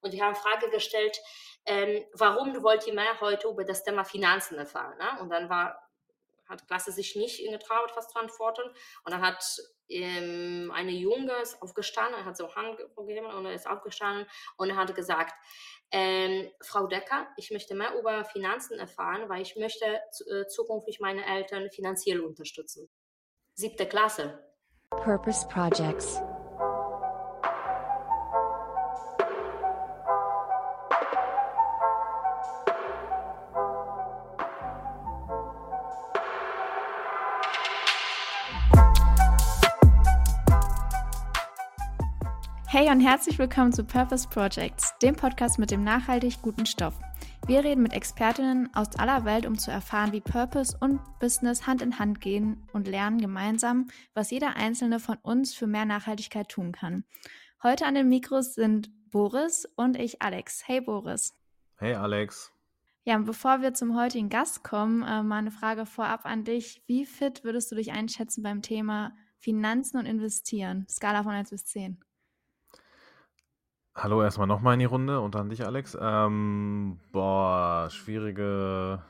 und die haben Frage gestellt, ähm, warum wollt ihr mehr heute über das Thema Finanzen erfahren? Ne? Und dann war hat Klasse sich nicht getraut, was zu antworten. Und dann hat ähm, eine Junge aufgestanden, hat so Hand gegeben und er ist aufgestanden und hat gesagt, ähm, Frau Decker, ich möchte mehr über Finanzen erfahren, weil ich möchte äh, zukünftig meine Eltern finanziell unterstützen. Siebte Klasse. Purpose Projects. Hey und herzlich willkommen zu Purpose Projects, dem Podcast mit dem nachhaltig guten Stoff. Wir reden mit Expertinnen aus aller Welt, um zu erfahren, wie Purpose und Business Hand in Hand gehen und lernen gemeinsam, was jeder einzelne von uns für mehr Nachhaltigkeit tun kann. Heute an den Mikros sind Boris und ich Alex. Hey Boris. Hey Alex. Ja, und bevor wir zum heutigen Gast kommen, äh, mal eine Frage vorab an dich. Wie fit würdest du dich einschätzen beim Thema Finanzen und Investieren? Skala von 1 bis 10. Hallo erstmal nochmal in die Runde und an dich, Alex. Ähm, boah, schwierige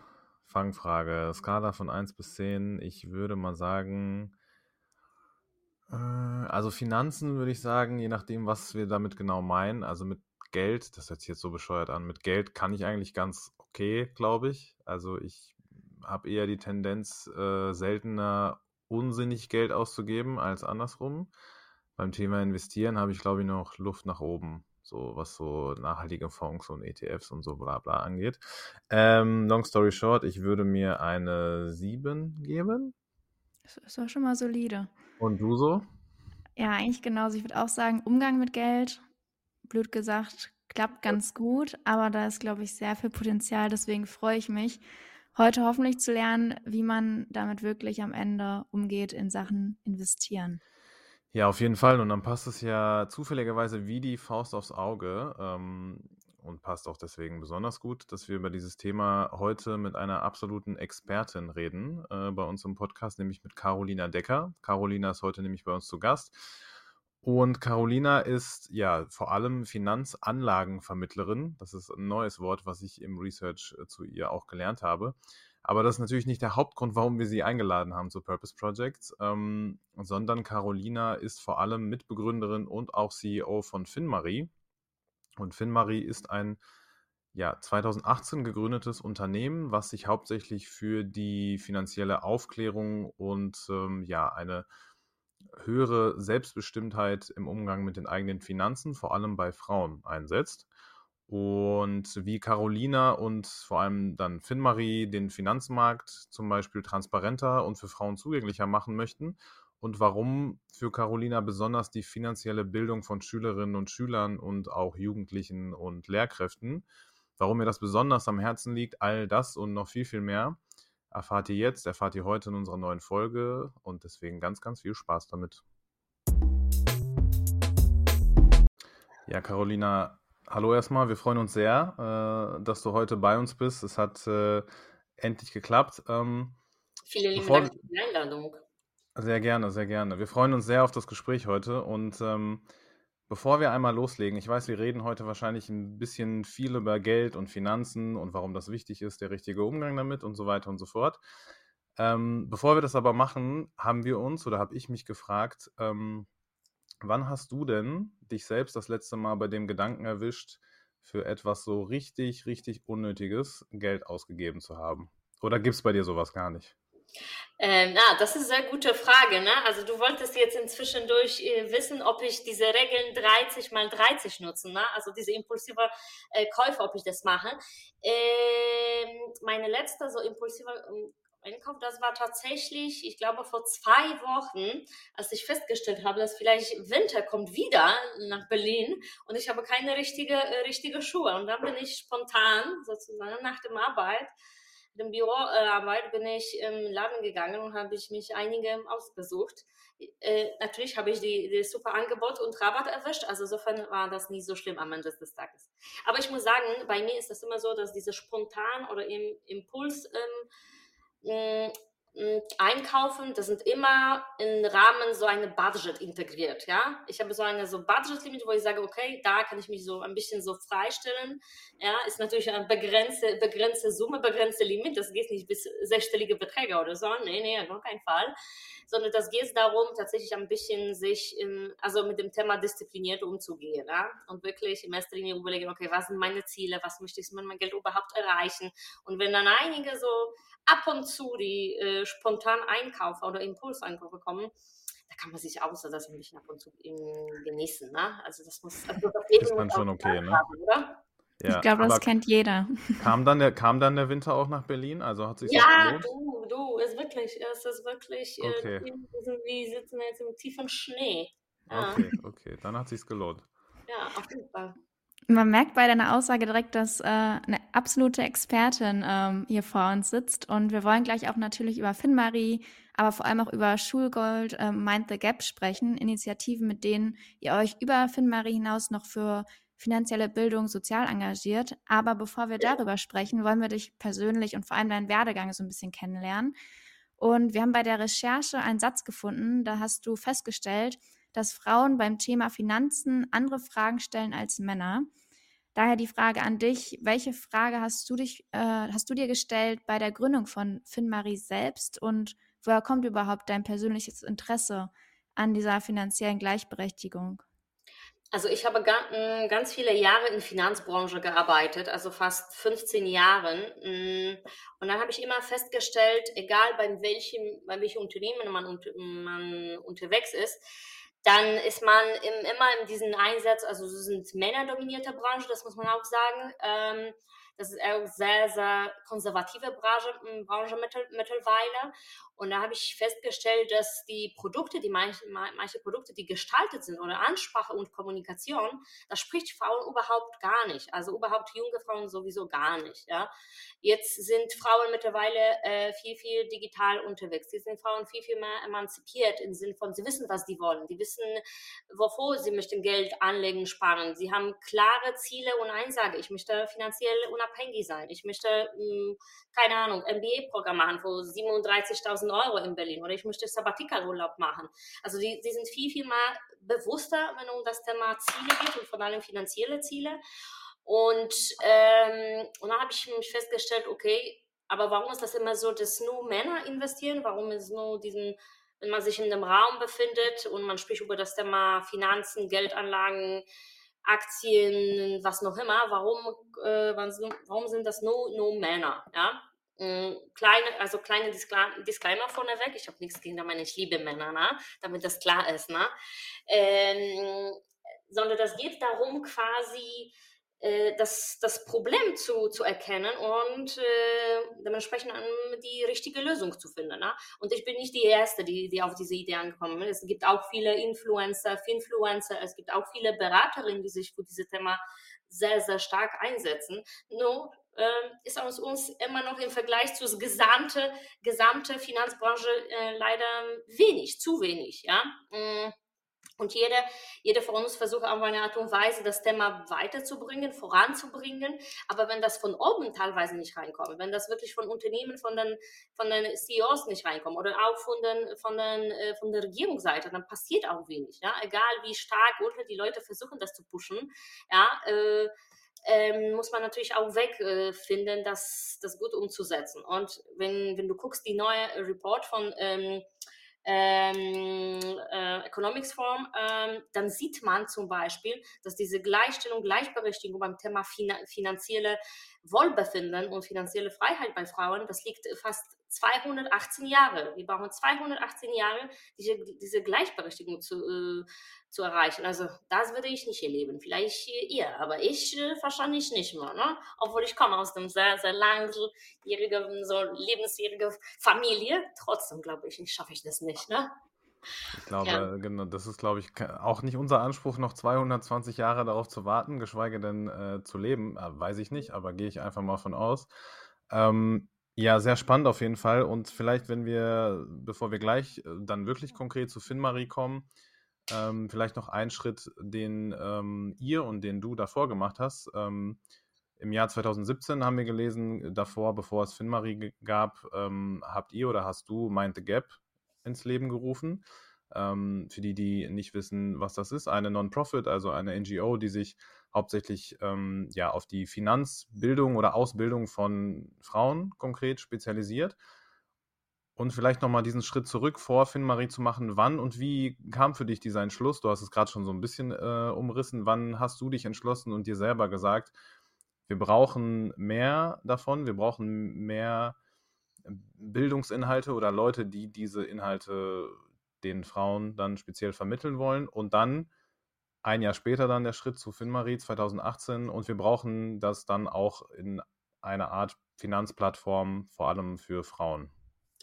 Fangfrage. Skala von 1 bis 10. Ich würde mal sagen, äh, also Finanzen würde ich sagen, je nachdem, was wir damit genau meinen. Also mit Geld, das hört sich jetzt so bescheuert an, mit Geld kann ich eigentlich ganz okay, glaube ich. Also ich habe eher die Tendenz, äh, seltener unsinnig Geld auszugeben als andersrum. Beim Thema Investieren habe ich, glaube ich, noch Luft nach oben so was so nachhaltige Fonds und ETFs und so bla bla angeht. Ähm, long story short, ich würde mir eine 7 geben. Das ist doch schon mal solide. Und du so? Ja, eigentlich genauso. Ich würde auch sagen, Umgang mit Geld, blöd gesagt, klappt ganz gut, aber da ist, glaube ich, sehr viel Potenzial. Deswegen freue ich mich, heute hoffentlich zu lernen, wie man damit wirklich am Ende umgeht in Sachen investieren. Ja, auf jeden Fall. Und dann passt es ja zufälligerweise wie die Faust aufs Auge ähm, und passt auch deswegen besonders gut, dass wir über dieses Thema heute mit einer absoluten Expertin reden äh, bei uns im Podcast, nämlich mit Carolina Decker. Carolina ist heute nämlich bei uns zu Gast. Und Carolina ist ja vor allem Finanzanlagenvermittlerin. Das ist ein neues Wort, was ich im Research äh, zu ihr auch gelernt habe. Aber das ist natürlich nicht der Hauptgrund, warum wir sie eingeladen haben zu Purpose Projects, ähm, sondern Carolina ist vor allem Mitbegründerin und auch CEO von FinMarie. Und FinMarie ist ein ja, 2018 gegründetes Unternehmen, was sich hauptsächlich für die finanzielle Aufklärung und ähm, ja, eine höhere Selbstbestimmtheit im Umgang mit den eigenen Finanzen, vor allem bei Frauen, einsetzt. Und wie Carolina und vor allem dann Finmarie den Finanzmarkt zum Beispiel transparenter und für Frauen zugänglicher machen möchten und warum für Carolina besonders die finanzielle Bildung von Schülerinnen und Schülern und auch Jugendlichen und Lehrkräften, warum mir das besonders am Herzen liegt, all das und noch viel, viel mehr, erfahrt ihr jetzt, erfahrt ihr heute in unserer neuen Folge und deswegen ganz, ganz viel Spaß damit. Ja, Carolina, Hallo erstmal, wir freuen uns sehr, äh, dass du heute bei uns bist. Es hat äh, endlich geklappt. Ähm, Vielen lieben Dank für die Einladung. Sehr gerne, sehr gerne. Wir freuen uns sehr auf das Gespräch heute und ähm, bevor wir einmal loslegen, ich weiß, wir reden heute wahrscheinlich ein bisschen viel über Geld und Finanzen und warum das wichtig ist, der richtige Umgang damit und so weiter und so fort. Ähm, bevor wir das aber machen, haben wir uns oder habe ich mich gefragt, ähm, Wann hast du denn dich selbst das letzte Mal bei dem Gedanken erwischt, für etwas so richtig, richtig unnötiges Geld ausgegeben zu haben? Oder gibt es bei dir sowas gar nicht? Ähm, na, das ist eine sehr gute Frage. Ne? Also du wolltest jetzt inzwischen durch äh, wissen, ob ich diese Regeln 30 mal 30 nutze, ne? also diese impulsive äh, Käufe, ob ich das mache. Ähm, meine letzte so impulsive ähm, Einkauf, das war tatsächlich, ich glaube, vor zwei Wochen, als ich festgestellt habe, dass vielleicht Winter kommt wieder nach Berlin und ich habe keine richtige, äh, richtige Schuhe. Und dann bin ich spontan, sozusagen nach dem Arbeit, dem Büroarbeit, bin ich im Laden gegangen und habe ich mich einige ausgesucht. Äh, natürlich habe ich die, die super Angebot und Rabatt erwischt, also insofern war das nie so schlimm am Ende des Tages. Aber ich muss sagen, bei mir ist das immer so, dass diese spontan oder im Impuls ähm, hm, einkaufen, das sind immer im Rahmen so eine Budget integriert, ja. Ich habe so eine so Budget-Limit, wo ich sage, okay, da kann ich mich so ein bisschen so freistellen, ja. Ist natürlich eine begrenzte, begrenzte Summe, begrenzte Limit, das geht nicht bis sechsstellige Beträge oder so, nee, nee, auf keinen Fall, sondern das geht darum, tatsächlich ein bisschen sich, in, also mit dem Thema diszipliniert umzugehen, ja. Und wirklich in erster Linie überlegen, okay, was sind meine Ziele, was möchte ich mit meinem Geld überhaupt erreichen? Und wenn dann einige so ab und zu die äh, spontan Einkaufe oder Impulseinkäufe kommen, da kann man sich auch so das ein bisschen ab und zu genießen. Ne? Also das muss also das ist dann schon okay, ne? Haben, oder? Ja, ich glaube, das kennt jeder. Kam dann, der, kam dann der Winter auch nach Berlin? Also hat sich Ja, du, du, ist wirklich, es ist wirklich, äh, okay. äh, wir sitzen jetzt im tiefen Schnee. Ja. Okay, okay, dann hat sich's gelohnt. Ja, auf jeden Fall. Man merkt bei deiner Aussage direkt, dass äh, eine absolute Expertin ähm, hier vor uns sitzt. Und wir wollen gleich auch natürlich über FinMarie, aber vor allem auch über Schulgold, äh, Mind the Gap sprechen. Initiativen, mit denen ihr euch über FinMarie hinaus noch für finanzielle Bildung sozial engagiert. Aber bevor wir darüber sprechen, wollen wir dich persönlich und vor allem deinen Werdegang so ein bisschen kennenlernen. Und wir haben bei der Recherche einen Satz gefunden, da hast du festgestellt, dass Frauen beim Thema Finanzen andere Fragen stellen als Männer. Daher die Frage an dich: Welche Frage hast du dich, äh, hast du dir gestellt bei der Gründung von FinMarie selbst und woher kommt überhaupt dein persönliches Interesse an dieser finanziellen Gleichberechtigung? Also ich habe hm, ganz viele Jahre in der Finanzbranche gearbeitet, also fast 15 Jahren. Hm, und dann habe ich immer festgestellt, egal bei welchem, bei welchem Unternehmen man, man unterwegs ist, dann ist man im, immer in diesen Einsatz, also es sind männerdominierte Branche, das muss man auch sagen. Ähm, das ist eine sehr, sehr konservative Branche, Branche mittlerweile. Und da habe ich festgestellt, dass die Produkte, die manche, manche Produkte, die gestaltet sind oder Ansprache und Kommunikation, das spricht Frauen überhaupt gar nicht. Also überhaupt junge Frauen sowieso gar nicht. Ja. Jetzt sind Frauen mittlerweile äh, viel, viel digital unterwegs. Jetzt sind Frauen viel, viel mehr emanzipiert im Sinne von, sie wissen, was die wollen. Die wissen, wovor sie möchten Geld anlegen, sparen. Sie haben klare Ziele und Einsage. Ich möchte finanziell unabhängig sein. Ich möchte, mh, hm, keine Ahnung, MBA-Programm machen, wo 37.000 1000 Euro in Berlin oder ich möchte Sabbatikalurlaub machen. Also die, die sind viel, viel mehr bewusster, wenn es um das Thema Ziele geht und vor allem finanzielle Ziele. Und, ähm, und dann habe ich mich festgestellt, okay, aber warum ist das immer so, dass nur Männer investieren? Warum ist nur diesen, wenn man sich in einem Raum befindet und man spricht über das Thema Finanzen, Geldanlagen, Aktien, was noch immer, warum, äh, warum sind das nur, nur Männer? Ja? Mm, kleine, also kleine Disclaimer vorneweg. Ich habe nichts gegen meine ich liebe Männer, ne? damit das klar ist. Ne? Ähm, sondern das geht darum, quasi äh, das, das Problem zu, zu erkennen und äh, dementsprechend die richtige Lösung zu finden. Ne? Und ich bin nicht die Erste, die, die auf diese Idee angekommen ist. Es gibt auch viele Influencer, Finfluencer, es gibt auch viele Beraterinnen, die sich für dieses Thema sehr, sehr stark einsetzen. Nur ist aus uns immer noch im Vergleich zur gesamte, gesamte Finanzbranche äh, leider wenig, zu wenig. Ja? Mm. Und jeder, jeder von uns versucht auf eine Art und Weise, das Thema weiterzubringen, voranzubringen. Aber wenn das von oben teilweise nicht reinkommt, wenn das wirklich von Unternehmen, von den, von den CEOs nicht reinkommt oder auch von, den, von, den, äh, von der Regierungsseite, dann passiert auch wenig. Ja? Egal wie stark unter die Leute versuchen, das zu pushen. Ja, äh, ähm, muss man natürlich auch wegfinden, äh, das, das gut umzusetzen. Und wenn, wenn du guckst, die neue Report von ähm, ähm, äh, Economics Forum, ähm, dann sieht man zum Beispiel, dass diese Gleichstellung, Gleichberechtigung beim Thema finanzielle Wohlbefinden und finanzielle Freiheit bei Frauen, das liegt fast 218 Jahre. Wir brauchen 218 Jahre, diese, diese Gleichberechtigung zu, äh, zu erreichen. Also das würde ich nicht erleben. Vielleicht ihr, aber ich äh, wahrscheinlich nicht mehr. Ne? Obwohl ich komme aus einem sehr, sehr langjährigen, so lebensjährigen Familie. Trotzdem glaube ich, schaffe ich das nicht. Ne? Ich glaube, ja. genau, das ist, glaube ich, auch nicht unser Anspruch, noch 220 Jahre darauf zu warten, geschweige denn äh, zu leben. Äh, weiß ich nicht, aber gehe ich einfach mal von aus. Ähm, ja, sehr spannend auf jeden Fall. Und vielleicht, wenn wir, bevor wir gleich äh, dann wirklich konkret zu Finmarie kommen, ähm, vielleicht noch einen Schritt, den ähm, ihr und den du davor gemacht hast. Ähm, Im Jahr 2017 haben wir gelesen, davor, bevor es FinMarie gab, ähm, habt ihr oder hast du Mind the Gap ins Leben gerufen. Ähm, für die, die nicht wissen, was das ist, eine Non-Profit, also eine NGO, die sich hauptsächlich ähm, ja, auf die Finanzbildung oder Ausbildung von Frauen konkret spezialisiert. Und vielleicht nochmal diesen Schritt zurück vor Finn-Marie zu machen. Wann und wie kam für dich dieser Entschluss? Du hast es gerade schon so ein bisschen äh, umrissen. Wann hast du dich entschlossen und dir selber gesagt, wir brauchen mehr davon, wir brauchen mehr Bildungsinhalte oder Leute, die diese Inhalte den Frauen dann speziell vermitteln wollen. Und dann ein Jahr später dann der Schritt zu FinMarie 2018 und wir brauchen das dann auch in einer Art Finanzplattform, vor allem für Frauen.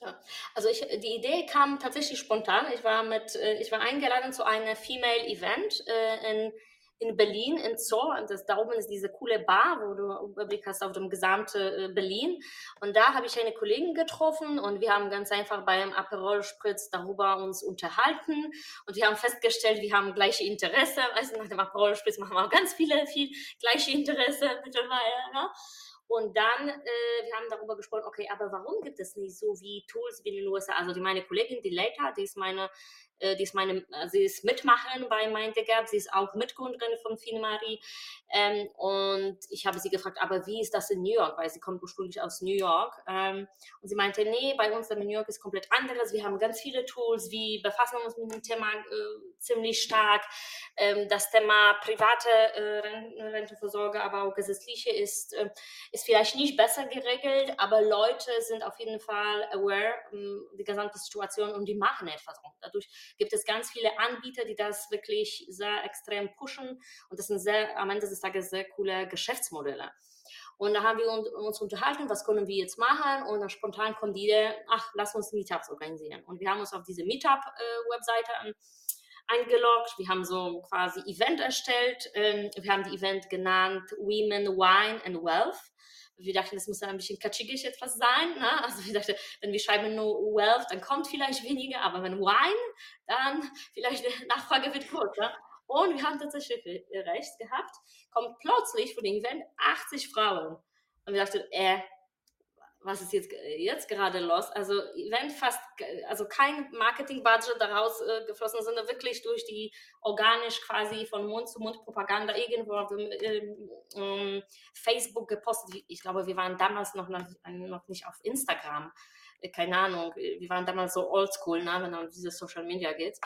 Ja, also ich, die Idee kam tatsächlich spontan. Ich war mit, äh, ich war eingeladen zu einem Female Event äh, in, in Berlin, in Zoo. Und das, da oben ist diese coole Bar, wo du Überblick hast auf dem gesamten äh, Berlin. Und da habe ich eine Kollegin getroffen und wir haben ganz einfach beim Aperol Spritz darüber uns unterhalten. Und wir haben festgestellt, wir haben gleiche Interesse. Also nach dem Aperol Spritz machen wir auch ganz viele, viel gleiche Interesse mittlerweile. Ja? Und dann, äh, wir haben darüber gesprochen, okay, aber warum gibt es nicht so wie Tools wie in den USA? Also die, meine Kollegin, die Leita, die ist meine äh, ist meine, äh, sie ist Mitmacherin bei Mind the sie ist auch Mitgründerin von Finmari. Ähm, und ich habe sie gefragt, aber wie ist das in New York? Weil sie kommt ursprünglich aus New York. Ähm, und sie meinte, nee, bei uns in New York ist komplett anderes. Wir haben ganz viele Tools, wir befassen uns mit dem Thema äh, ziemlich stark. Ähm, das Thema private äh, Rentenvorsorge, aber auch gesetzliche ist, äh, ist vielleicht nicht besser geregelt, aber Leute sind auf jeden Fall aware um, die gesamte Situation und die machen etwas. Dadurch gibt es ganz viele Anbieter, die das wirklich sehr extrem pushen und das sind sehr, am Ende des Tages sehr coole Geschäftsmodelle. Und da haben wir uns unterhalten, was können wir jetzt machen? Und dann spontan kommt die Idee, ach, lass uns Meetups organisieren. Und wir haben uns auf diese Meetup-Webseite äh, eingeloggt. Wir haben so quasi Event erstellt. Ähm, wir haben die Event genannt Women, Wine and Wealth wir dachten, das muss ja ein bisschen katschigig etwas sein. Ne? Also wir dachten, wenn wir schreiben nur Wealth, dann kommt vielleicht weniger, aber wenn Wine, dann vielleicht die Nachfrage wird kurz. Ne? Und wir haben tatsächlich recht gehabt, kommt plötzlich von dem Event 80 Frauen. Und wir dachten, äh, was ist jetzt, jetzt gerade los? Also, wenn fast, also kein Marketing-Budget daraus äh, geflossen, sondern wirklich durch die organisch quasi von Mund zu Mund Propaganda irgendwo auf dem, ähm, Facebook gepostet. Ich glaube, wir waren damals noch, noch, noch nicht auf Instagram. Äh, keine Ahnung, äh, wir waren damals so oldschool, ne, wenn es um diese Social Media geht.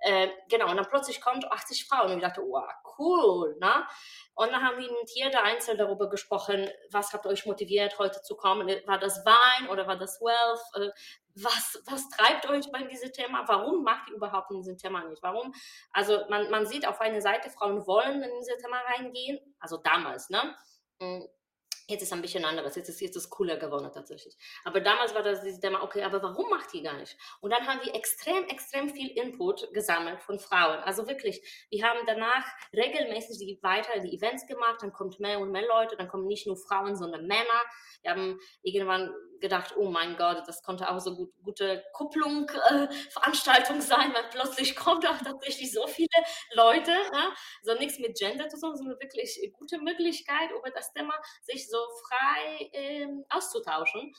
Äh, genau, und dann plötzlich kommt 80 Frauen und ich dachte, wow, cool, ne? Und dann haben wir mit jeder Einzelne darüber gesprochen, was hat euch motiviert, heute zu kommen? War das Wein oder war das Wealth? Äh, was, was treibt euch bei diesem Thema? Warum macht ihr überhaupt in diesem Thema nicht? Warum? Also man, man sieht auf einer Seite, Frauen wollen in dieses Thema reingehen, also damals, ne? Jetzt ist es ein bisschen anderes, jetzt ist, jetzt ist cooler geworden tatsächlich. Aber damals war das dieses Thema, okay, aber warum macht die gar nicht? Und dann haben wir extrem, extrem viel Input gesammelt von Frauen. Also wirklich, wir haben danach regelmäßig die weiter die Events gemacht, dann kommt mehr und mehr Leute, dann kommen nicht nur Frauen, sondern Männer. Wir haben irgendwann gedacht, oh mein Gott, das konnte auch so gut, gute Kupplung, äh, Veranstaltung sein, weil plötzlich kommt auch tatsächlich so viele Leute, ja? so nichts mit Gender zu tun, sondern wirklich gute Möglichkeit, über das Thema sich so frei äh, auszutauschen.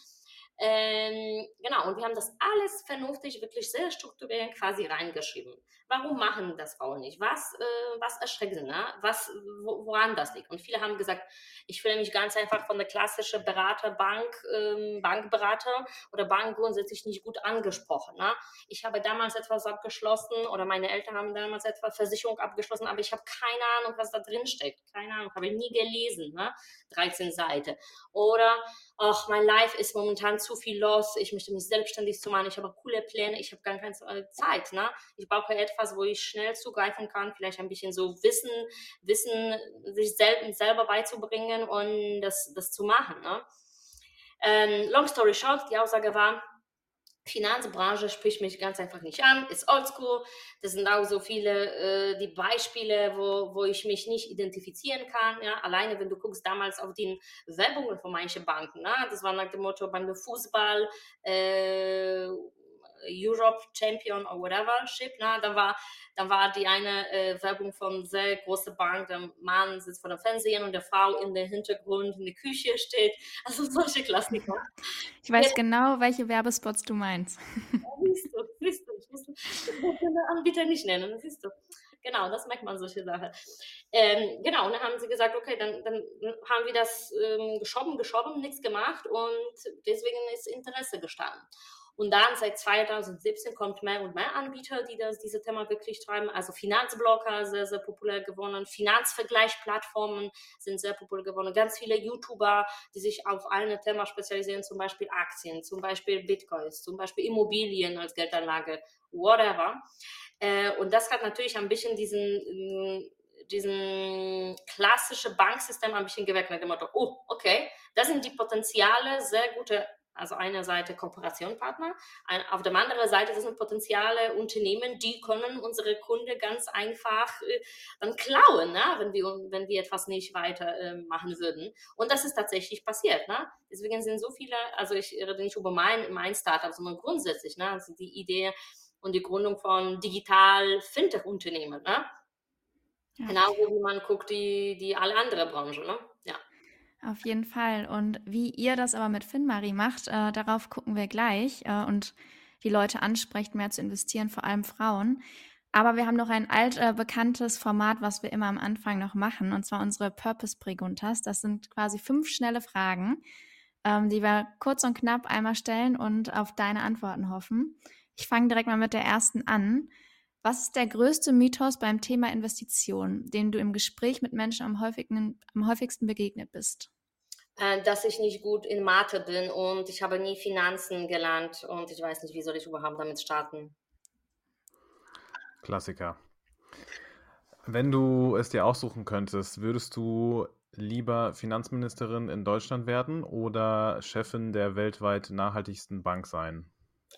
Ähm, genau, und wir haben das alles vernünftig, wirklich sehr strukturiert quasi reingeschrieben. Warum machen das Frauen nicht? Was, äh, was erschreckt sie? Ne? Was, wo, woran das liegt? Und viele haben gesagt, ich fühle mich ganz einfach von der klassischen Beraterbank, ähm, Bankberater oder Bank grundsätzlich nicht gut angesprochen. Ne? Ich habe damals etwas abgeschlossen oder meine Eltern haben damals etwas Versicherung abgeschlossen, aber ich habe keine Ahnung, was da drin steckt. Keine Ahnung, habe ich nie gelesen. Ne? 13 Seiten. Oder, ach, mein Life ist momentan zu viel los, ich möchte mich selbstständig zu machen, ich habe coole Pläne, ich habe gar keine Zeit. Ne? Ich brauche etwas, wo ich schnell zugreifen kann, vielleicht ein bisschen so Wissen, Wissen sich sel selber beizubringen und das, das zu machen. Ne? Ähm, long story short, die Aussage war, Finanzbranche spricht mich ganz einfach nicht an, ist oldschool. Das sind auch so viele äh, die Beispiele, wo, wo ich mich nicht identifizieren kann. Ja? Alleine, wenn du guckst damals auf die Werbungen von manchen Banken, ne? das war nach dem Motto beim Fußball, äh, Europe Champion or whatever Ship, na, dann war, dann war die eine äh, Werbung von sehr großer Bank, der Mann sitzt vor dem Fernsehen und der Frau in der Hintergrund in der Küche steht. Also solche Klassiker. Ich weiß ja. genau, welche Werbespots du meinst. Siehst du, siehst du. Ich muss den Anbieter nicht nennen, siehst du. Genau, das merkt man solche Sachen. Ähm, genau, und dann haben sie gesagt, okay, dann, dann haben wir das ähm, geschoben, geschoben, nichts gemacht und deswegen ist Interesse gestanden. Und dann seit 2017 kommt mehr und mehr Anbieter, die das, diese Thema wirklich treiben. Also Finanzblocker sehr, sehr populär geworden. Finanzvergleichsplattformen sind sehr populär geworden. Ganz viele YouTuber, die sich auf ein Thema spezialisieren, zum Beispiel Aktien, zum Beispiel Bitcoins, zum Beispiel Immobilien als Geldanlage, whatever. Äh, und das hat natürlich ein bisschen diesen diesen klassische Banksystem ein bisschen geweckt mit dem Motto, oh, okay, das sind die Potenziale sehr gute also eine Seite Kooperationspartner, auf der anderen Seite das sind potenzielle Unternehmen, die können unsere Kunden ganz einfach äh, dann klauen, ne? wenn, wir, wenn wir etwas nicht weiter äh, machen würden. Und das ist tatsächlich passiert. Ne? Deswegen sind so viele, also ich rede nicht über mein, mein Startup, sondern grundsätzlich, ne? also die Idee und die Gründung von digital-Fintech-Unternehmen. Ne? Ja. Genau wie man guckt, die, die alle andere Branchen. Ne? Auf jeden Fall. Und wie ihr das aber mit FinMarie macht, äh, darauf gucken wir gleich äh, und die Leute ansprecht, mehr zu investieren, vor allem Frauen. Aber wir haben noch ein altbekanntes äh, Format, was wir immer am Anfang noch machen, und zwar unsere Purpose Preguntas. Das sind quasi fünf schnelle Fragen, ähm, die wir kurz und knapp einmal stellen und auf deine Antworten hoffen. Ich fange direkt mal mit der ersten an. Was ist der größte Mythos beim Thema Investition, den du im Gespräch mit Menschen am, häufigsten, am häufigsten begegnet bist? Äh, dass ich nicht gut in Mathe bin und ich habe nie Finanzen gelernt und ich weiß nicht, wie soll ich überhaupt damit starten. Klassiker. Wenn du es dir aussuchen könntest, würdest du lieber Finanzministerin in Deutschland werden oder Chefin der weltweit nachhaltigsten Bank sein?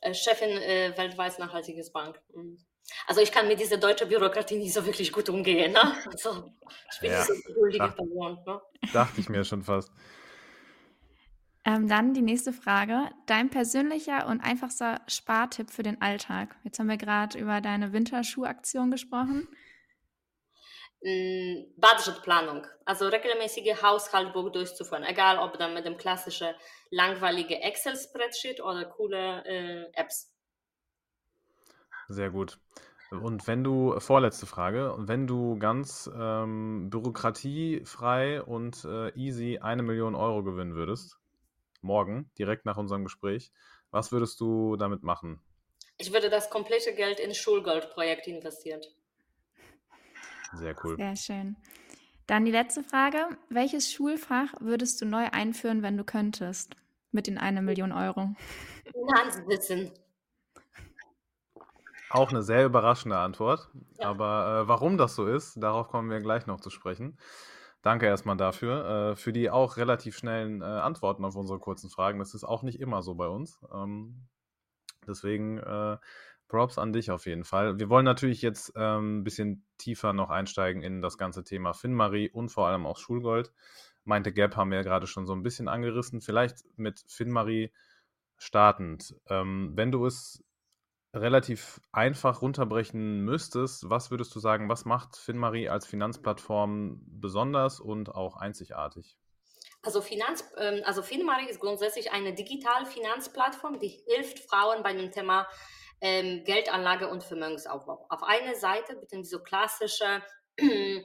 Äh, Chefin äh, weltweit nachhaltiges Bank. Mhm. Also ich kann mit dieser deutschen Bürokratie nicht so wirklich gut umgehen. Ne? Also ich bin ja, so geduldige Person. Ne? Dachte ich mir schon fast. Ähm, dann die nächste Frage. Dein persönlicher und einfachster Spartipp für den Alltag. Jetzt haben wir gerade über deine Winterschuhaktion gesprochen. Mm, Budgetplanung, also regelmäßige Haushaltbuch durchzuführen, egal ob dann mit dem klassischen langweiligen Excel-Spreadsheet oder coole äh, Apps. Sehr gut. Und wenn du, vorletzte Frage, wenn du ganz ähm, bürokratiefrei und äh, easy eine Million Euro gewinnen würdest, morgen, direkt nach unserem Gespräch. Was würdest du damit machen? Ich würde das komplette Geld in Schulgoldprojekt investieren. Sehr cool. Sehr schön. Dann die letzte Frage. Welches Schulfach würdest du neu einführen, wenn du könntest? Mit den eine Million Euro. Finanzwissen. Auch eine sehr überraschende Antwort. Ja. Aber äh, warum das so ist, darauf kommen wir gleich noch zu sprechen. Danke erstmal dafür, äh, für die auch relativ schnellen äh, Antworten auf unsere kurzen Fragen. Das ist auch nicht immer so bei uns. Ähm, deswegen äh, Props an dich auf jeden Fall. Wir wollen natürlich jetzt ähm, ein bisschen tiefer noch einsteigen in das ganze Thema Finmarie und vor allem auch Schulgold. Meinte Gap haben wir ja gerade schon so ein bisschen angerissen. Vielleicht mit Finmarie startend. Ähm, wenn du es relativ einfach runterbrechen müsstest, was würdest du sagen, was macht FinMarie als Finanzplattform besonders und auch einzigartig? Also, Finanz, ähm, also FinMarie ist grundsätzlich eine digitale Finanzplattform, die hilft Frauen bei dem Thema ähm, Geldanlage und Vermögensaufbau. Auf einer Seite bieten wir so klassische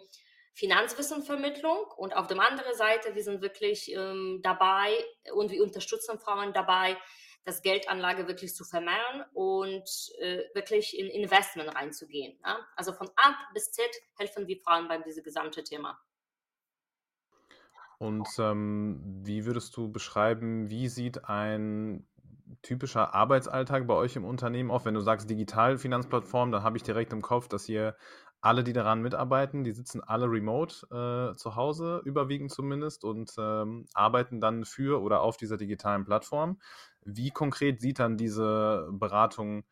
Finanzwissenvermittlung und auf der anderen Seite wir sind wirklich ähm, dabei und wir unterstützen Frauen dabei, das Geldanlage wirklich zu vermehren und äh, wirklich in Investment reinzugehen. Ja? Also von A bis Z helfen wir Frauen beim diesem gesamten Thema. Und ähm, wie würdest du beschreiben, wie sieht ein typischer Arbeitsalltag bei euch im Unternehmen auf? Wenn du sagst Digital-Finanzplattform, dann habe ich direkt im Kopf, dass ihr alle, die daran mitarbeiten, die sitzen alle remote äh, zu Hause, überwiegend zumindest, und ähm, arbeiten dann für oder auf dieser digitalen Plattform. Wie konkret sieht dann diese Beratung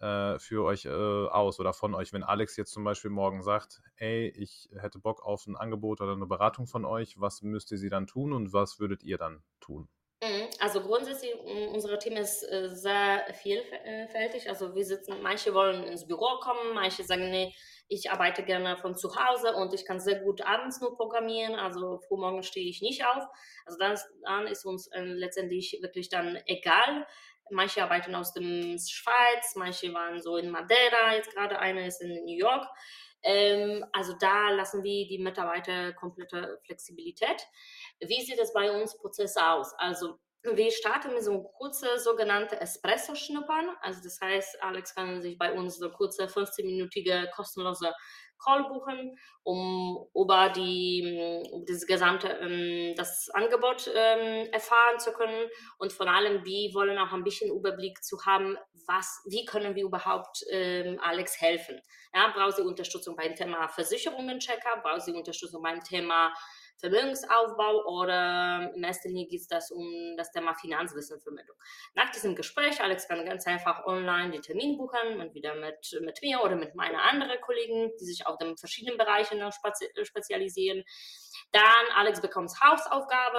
äh, für euch äh, aus oder von euch, wenn Alex jetzt zum Beispiel morgen sagt, ey, ich hätte Bock auf ein Angebot oder eine Beratung von euch, was müsst ihr sie dann tun und was würdet ihr dann tun? Mhm. also grundsätzlich, unser Team ist äh, sehr vielfältig. Also wir sitzen, manche wollen ins Büro kommen, manche sagen, nee, ich arbeite gerne von zu Hause und ich kann sehr gut abends nur programmieren. Also frühmorgen stehe ich nicht auf. Also dann, dann ist uns äh, letztendlich wirklich dann egal. Manche arbeiten aus dem Schweiz, manche waren so in Madeira, jetzt gerade eine ist in New York. Ähm, also da lassen wir die Mitarbeiter komplette Flexibilität. Wie sieht es bei uns Prozess aus? Also wir starten mit so kurze sogenannte Espresso-Schnuppern. Also das heißt, Alex kann sich bei uns so kurze 15-minütige kostenlose Call buchen, um über die um das gesamte ähm, das Angebot ähm, erfahren zu können und vor allem wir wollen auch ein bisschen Überblick zu haben, was wie können wir überhaupt ähm, Alex helfen. Ja, braucht sie Unterstützung beim Thema Versicherungen Checker, braucht sie Unterstützung beim Thema Vermögensaufbau oder in erster Linie geht es um das Thema Finanzwissenvermittlung. Nach diesem Gespräch, Alex kann ganz einfach online den Termin buchen, entweder mit, mit mir oder mit meiner anderen Kollegen, die sich auf den verschiedenen Bereichen spezialisieren. Dann Alex bekommt Hausaufgabe,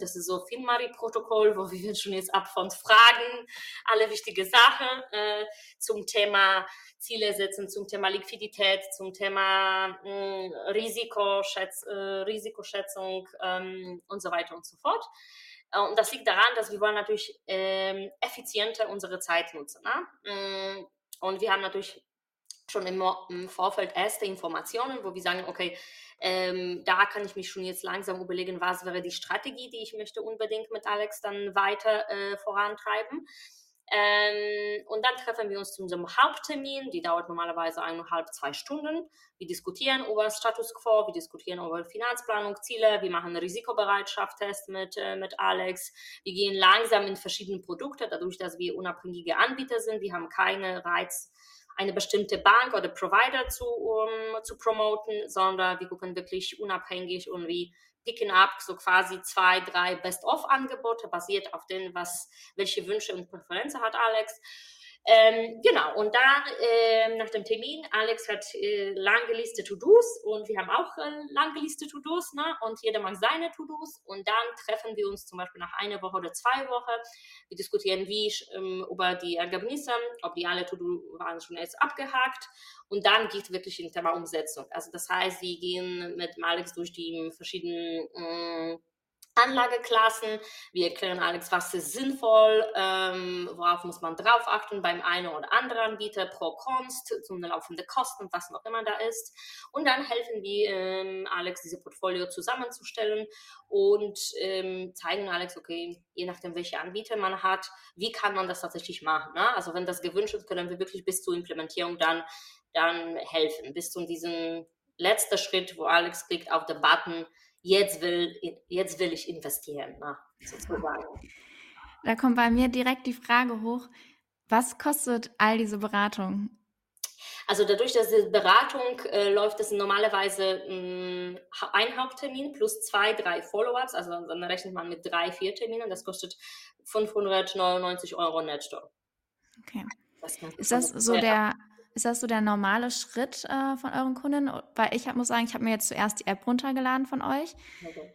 das ist so FinMari-Protokoll, wo wir schon jetzt upfront fragen, alle wichtige Sachen äh, zum Thema Ziele setzen, zum Thema Liquidität, zum Thema mh, hm, Risikoschätz, äh, Risikoschätzung ähm, und so weiter und so fort. Äh, und das liegt daran, dass wir wollen natürlich ähm, effizienter unsere Zeit nutzen. Ne? Hm, und wir haben natürlich schon im Vorfeld erste Informationen, wo wir sagen, okay, ähm, da kann ich mich schon jetzt langsam überlegen, was wäre die Strategie, die ich möchte unbedingt mit Alex dann weiter äh, vorantreiben. Ähm, und dann treffen wir uns zu unserem Haupttermin, die dauert normalerweise eineinhalb, zwei Stunden. Wir diskutieren über Status Quo, wir diskutieren über Finanzplanung, Ziele, wir machen einen Risikobereitschaftstest mit, äh, mit Alex. Wir gehen langsam in verschiedene Produkte, dadurch, dass wir unabhängige Anbieter sind. Wir haben keine Reiz, eine bestimmte Bank oder Provider zu, um, zu promoten, sondern wir gucken wirklich unabhängig und wie picken up so quasi zwei, drei Best-of-Angebote basiert auf den, was, welche Wünsche und Präferenzen hat Alex. Ähm, genau, und dann äh, nach dem Termin, Alex hat äh, lange Liste To-Dos und wir haben auch äh, lange Liste To-Dos, ne? und jeder macht seine To-Dos und dann treffen wir uns zum Beispiel nach einer Woche oder zwei Wochen. Wir diskutieren wie ähm, über die Ergebnisse, ob die alle To-Do waren schon jetzt abgehakt und dann geht wirklich in Thema Umsetzung. Also das heißt, wir gehen mit Alex durch die verschiedenen äh, Anlageklassen. Wir erklären Alex, was ist sinnvoll, ähm, worauf muss man drauf achten beim einen oder anderen Anbieter, pro Konst, zum laufende Kosten, was noch immer da ist. Und dann helfen wir ähm, Alex, diese Portfolio zusammenzustellen und ähm, zeigen Alex, okay, je nachdem, welche Anbieter man hat, wie kann man das tatsächlich machen. Ne? Also wenn das gewünscht ist, können wir wirklich bis zur Implementierung dann, dann helfen, bis zu diesem letzten Schritt, wo Alex klickt auf den Button, jetzt will, jetzt will ich investieren, na, ne, sozusagen. Da kommt bei mir direkt die Frage hoch, was kostet all diese Beratung? Also dadurch, dass die Beratung äh, läuft, ist normalerweise mh, hm, ein Haupttermin plus zwei, drei Follow-ups. Also dann rechnet man mit drei, vier Terminen. Das kostet 599 Euro netto. Okay. Das ist das so der ist das so der normale Schritt äh, von euren Kunden? Weil ich hab, muss sagen, ich habe mir jetzt zuerst die App runtergeladen von euch. Okay.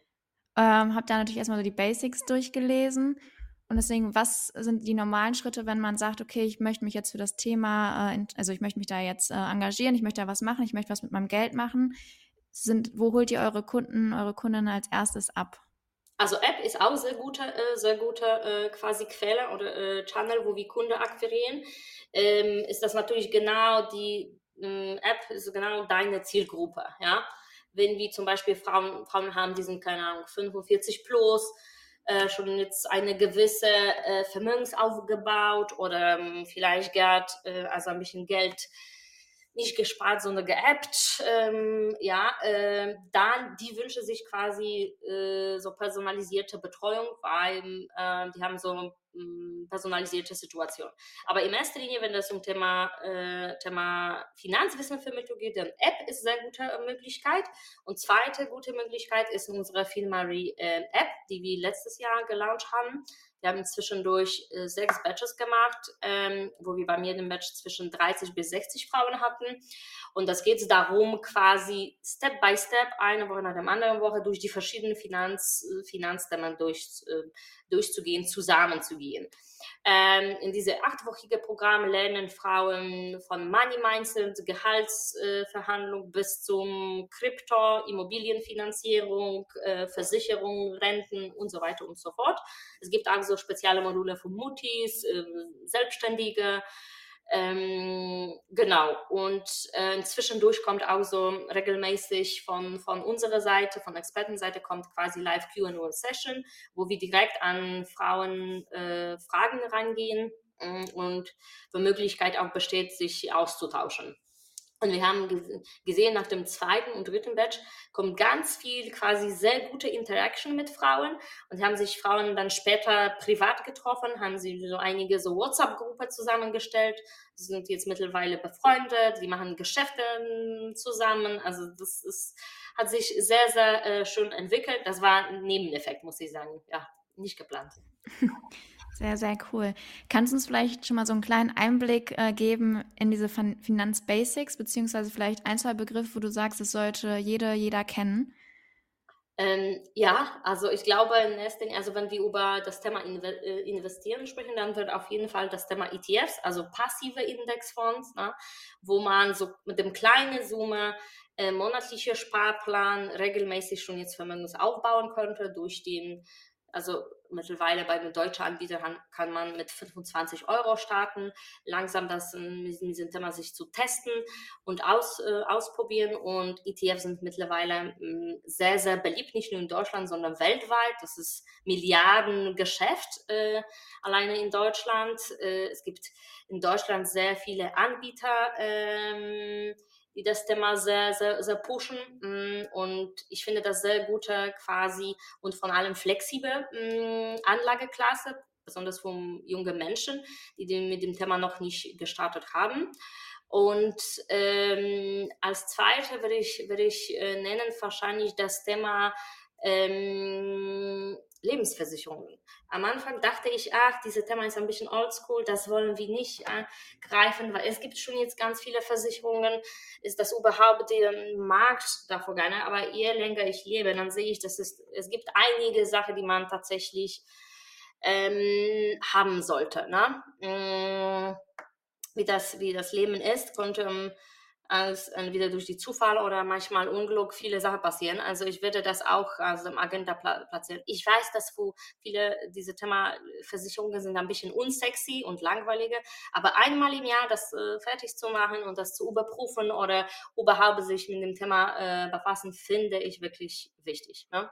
Ähm, habe da natürlich erstmal so die Basics durchgelesen. Und deswegen, was sind die normalen Schritte, wenn man sagt, okay, ich möchte mich jetzt für das Thema, äh, also ich möchte mich da jetzt äh, engagieren, ich möchte da was machen, ich möchte was mit meinem Geld machen. Sind, wo holt ihr eure Kunden, eure Kundinnen als erstes ab? Also App ist auch sehr gute, äh, sehr gute äh, quasi Quelle oder äh, Channel, wo wir Kunden akquirieren. Ähm, ist das natürlich genau die ähm, App ist genau deine Zielgruppe, ja. Wenn wir zum Beispiel Frauen, Frauen haben, die sind keine Ahnung 45 plus, äh, schon jetzt eine gewisse äh, Vermögens aufgebaut oder ähm, vielleicht gerade äh, also ein bisschen Geld nicht gespart, sondern geappt, ähm, ja, äh, dann die wünschen sich quasi äh, so personalisierte Betreuung, weil äh, die haben so mm, personalisierte Situation. Aber in erster Linie, wenn es um Thema, äh, Thema Finanzwissenvermittlung geht, dann App ist eine sehr gute Möglichkeit. Und zweite gute Möglichkeit ist unsere Filmary äh, App, die wir letztes Jahr gelauncht haben. Wir haben zwischendurch äh, sechs Batches gemacht, ähm, wo wir bei mir im Batch zwischen 30 bis 60 Frauen hatten. Und das geht darum, quasi Step by Step, eine Woche nach der anderen Woche, durch die verschiedenen Finanz, äh, Finanzthemen durch, äh, durchzugehen, zusammenzugehen. Ähm, in diese achtwöchige Programm lernen Frauen von Money Mindset, Gehaltsverhandlung äh, bis zum Krypto, Immobilienfinanzierung, äh, Versicherung, Renten und so weiter und so fort. Es gibt also spezielle Module für Mutis, äh, Selbstständige, ähm, genau, und äh, zwischendurch kommt auch so regelmäßig von, von unserer Seite, von Expertenseite, kommt quasi Live QA-Session, wo wir direkt an Frauen äh, Fragen reingehen äh, und die Möglichkeit auch besteht, sich auszutauschen. Und wir haben gesehen, nach dem zweiten und dritten Batch kommt ganz viel quasi sehr gute Interaction mit Frauen und haben sich Frauen dann später privat getroffen, haben sie so einige so WhatsApp-Gruppe zusammengestellt, sie sind jetzt mittlerweile befreundet, sie machen Geschäfte zusammen, also das ist, hat sich sehr, sehr äh, schön entwickelt. Das war ein Nebeneffekt, muss ich sagen, ja, nicht geplant. Sehr, sehr cool. Kannst du uns vielleicht schon mal so einen kleinen Einblick äh, geben in diese fin Finanzbasics, beziehungsweise vielleicht ein, zwei Begriffe, wo du sagst, es sollte jede, jeder kennen? Ähm, ja, also ich glaube, also wenn wir über das Thema äh, Investieren sprechen, dann wird auf jeden Fall das Thema ETFs, also passive Indexfonds, ne, wo man so mit dem kleinen Summe äh, monatliche Sparplan regelmäßig schon jetzt Vermögens aufbauen könnte durch den also mittlerweile bei einem deutschen Anbieter kann, man mit 25 Euro starten, langsam das in diesem Thema sich zu testen und aus, äh, ausprobieren. Und ETFs sind mittlerweile mh, mm, sehr, sehr beliebt, nicht nur in Deutschland, sondern weltweit. Das ist Milliardengeschäft äh, alleine in Deutschland. Äh, es gibt in Deutschland sehr viele Anbieter. Ähm, die das Thema sehr, sehr, sehr pushen. Mm, und ich finde das sehr gute quasi und vor allem flexible mm, Anlageklasse, besonders für junge Menschen, die mit dem Thema noch nicht gestartet haben. Und ähm, als zweite würde ich, würde ich äh, nennen wahrscheinlich das Thema ähm, Lebensversicherungen. Am Anfang dachte ich, ach, dieses Thema ist ein bisschen oldschool, das wollen wir nicht äh, greifen, weil es gibt schon jetzt ganz viele Versicherungen. Ist das überhaupt der Markt dafür gar nicht? Aber je länger ich lebe, dann sehe ich, dass es, es gibt einige Sachen, die man tatsächlich ähm, haben sollte. Ne? Ähm, wie, das, wie das Leben ist, konnte als entweder durch die Zufall oder manchmal Unglück viele Sachen passieren. Also ich würde das auch als im Agenda platzieren. Ich weiß, dass viele diese Thema Versicherungen sind ein bisschen unsexy und langweiliger, aber einmal im Jahr das äh, fertig zu machen und das zu überprüfen oder überhaupt sich mit dem Thema äh, befassen, finde ich wirklich wichtig. Ne?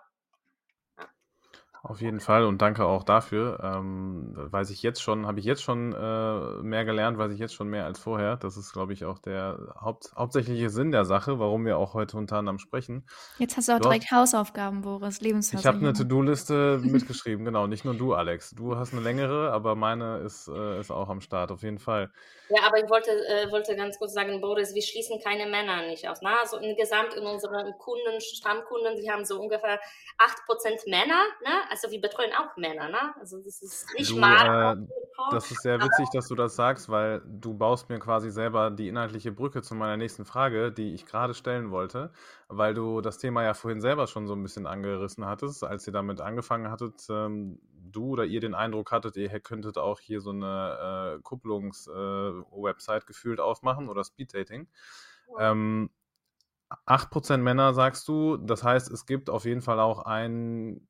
Auf jeden Fall und danke auch dafür. Ähm, weiß ich jetzt schon, habe ich jetzt schon äh, mehr gelernt, weiß ich jetzt schon mehr als vorher. Das ist, glaube ich, auch der Haupt, hauptsächliche Sinn der Sache, warum wir auch heute unter anderem sprechen. Jetzt hast du auch du direkt hast, Hausaufgaben, Boris, Lebensversicherung. Ich habe eine To-Do-Liste mitgeschrieben, genau. Nicht nur du, Alex. Du hast eine längere, aber meine ist, äh, ist auch am Start, auf jeden Fall. Ja, aber ich wollte, äh, wollte ganz kurz sagen, Boris, wir schließen keine Männer nicht aus. Ne? Also insgesamt in unseren Kunden, Stammkunden, die haben so ungefähr 8% Männer, ne? Also wir betreuen auch Männer, ne? Also das ist nicht du, mal. Äh, das ist sehr witzig, dass du das sagst, weil du baust mir quasi selber die inhaltliche Brücke zu meiner nächsten Frage, die ich gerade stellen wollte, weil du das Thema ja vorhin selber schon so ein bisschen angerissen hattest, als ihr damit angefangen hattet, ähm, du oder ihr den Eindruck hattet, ihr könntet auch hier so eine äh, Kupplungs-Website äh, gefühlt aufmachen oder Speeddating. Ja. Ähm, 8% Männer sagst du, das heißt, es gibt auf jeden Fall auch einen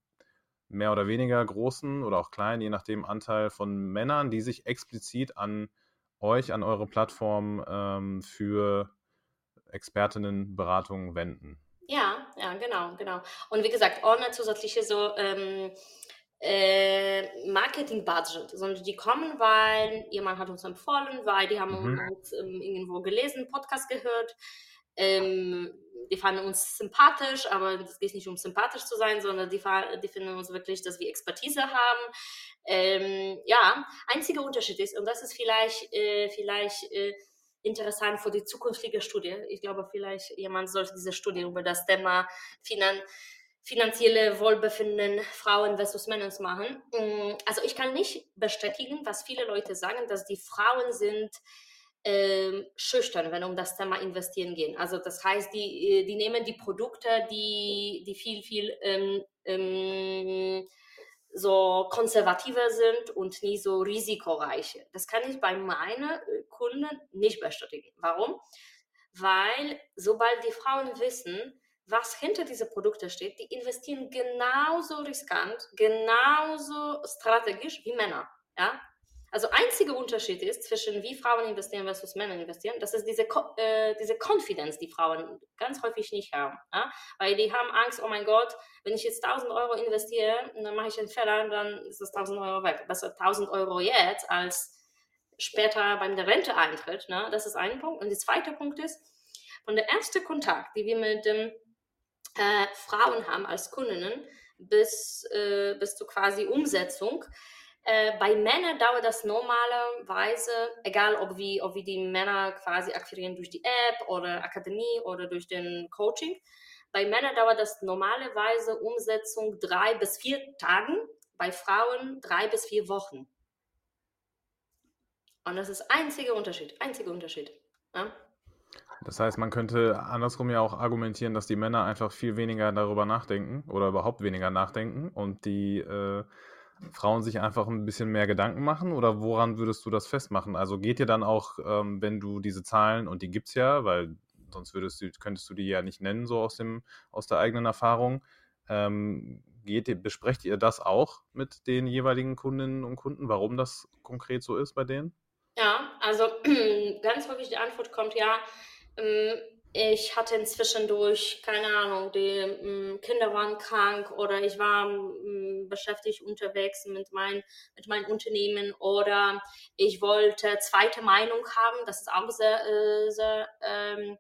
mehr oder weniger großen oder auch kleinen, je nachdem, Anteil von Männern, die sich explizit an euch, an eure Plattform ähm, für Expertinnenberatung wenden. Ja, ja, genau, genau. Und wie gesagt, ohne zusätzliche so ähm, äh, Marketing-Budget, sondern die kommen, weil jemand hat uns empfohlen, weil die haben mhm. uns ähm, irgendwo gelesen, Podcast gehört ähm, die fanden uns sympathisch, aber es geht nicht um sympathisch zu sein, sondern die, die finden uns wirklich, dass wir Expertise haben. Ähm, ja, einziger Unterschied ist, und das ist vielleicht, äh, vielleicht äh, interessant für die zukünftige Studie. Ich glaube, vielleicht jemand sollte diese Studie über das Thema Finan finanzielle Wohlbefinden Frauen versus Männer machen. Mm, also ich kann nicht bestätigen, was viele Leute sagen, dass die Frauen sind ähm, schüchtern, wenn um das Thema investieren geht. Also das heißt, die, äh, die nehmen die Produkte, die, die viel, viel ähm, ähm, so konservativer sind und nie so risikoreiche. Das kann ich bei meinen äh, Kunden nicht bestätigen. Warum? Weil sobald die Frauen wissen, was hinter diese Produkte steht, die investieren genauso riskant, genauso strategisch wie Männer. Ja? Also einziger Unterschied ist zwischen wie Frauen investieren versus Männer investieren, das ist diese, äh, diese Confidence, die Frauen ganz häufig nicht haben. Ja? Weil die haben Angst, oh mein Gott, wenn ich jetzt 1000 Euro investiere, dann mache ich einen Fehler, dann ist das 1000 Euro weg. Besser 1000 Euro jetzt als später beim der Rente eintritt. Ne? Das ist ein Punkt. Und der zweite Punkt ist, von der erste Kontakt, die wir mit den äh, Frauen haben als Kundinnen, bis, äh, bis zur quasi Umsetzung, äh, bei Männern dauert das normalerweise, egal ob wir, ob wir die Männer quasi akquirieren durch die App oder Akademie oder durch den Coaching. Bei Männern dauert das normalerweise Umsetzung drei bis vier Tagen, bei Frauen drei bis vier Wochen. Und das ist einziger Unterschied, einziger Unterschied. Ja? Das heißt, man könnte andersrum ja auch argumentieren, dass die Männer einfach viel weniger darüber nachdenken oder überhaupt weniger nachdenken und die äh, Frauen sich einfach ein bisschen mehr Gedanken machen oder woran würdest du das festmachen? Also geht dir dann auch, ähm, wenn du diese Zahlen, und die gibt es ja, weil sonst würdest du, könntest du die ja nicht nennen, so aus, dem, aus der eigenen Erfahrung, ähm, geht, besprecht ihr das auch mit den jeweiligen Kundinnen und Kunden, warum das konkret so ist bei denen? Ja, also ganz häufig die Antwort kommt ja, ähm, ich hatte inzwischen durch, keine Ahnung, die ähm, Kinder waren krank oder ich war ähm, beschäftigt unterwegs mit, mein, mit meinem Unternehmen oder ich wollte zweite Meinung haben. Das ist auch sehr, äh, sehr, ähm,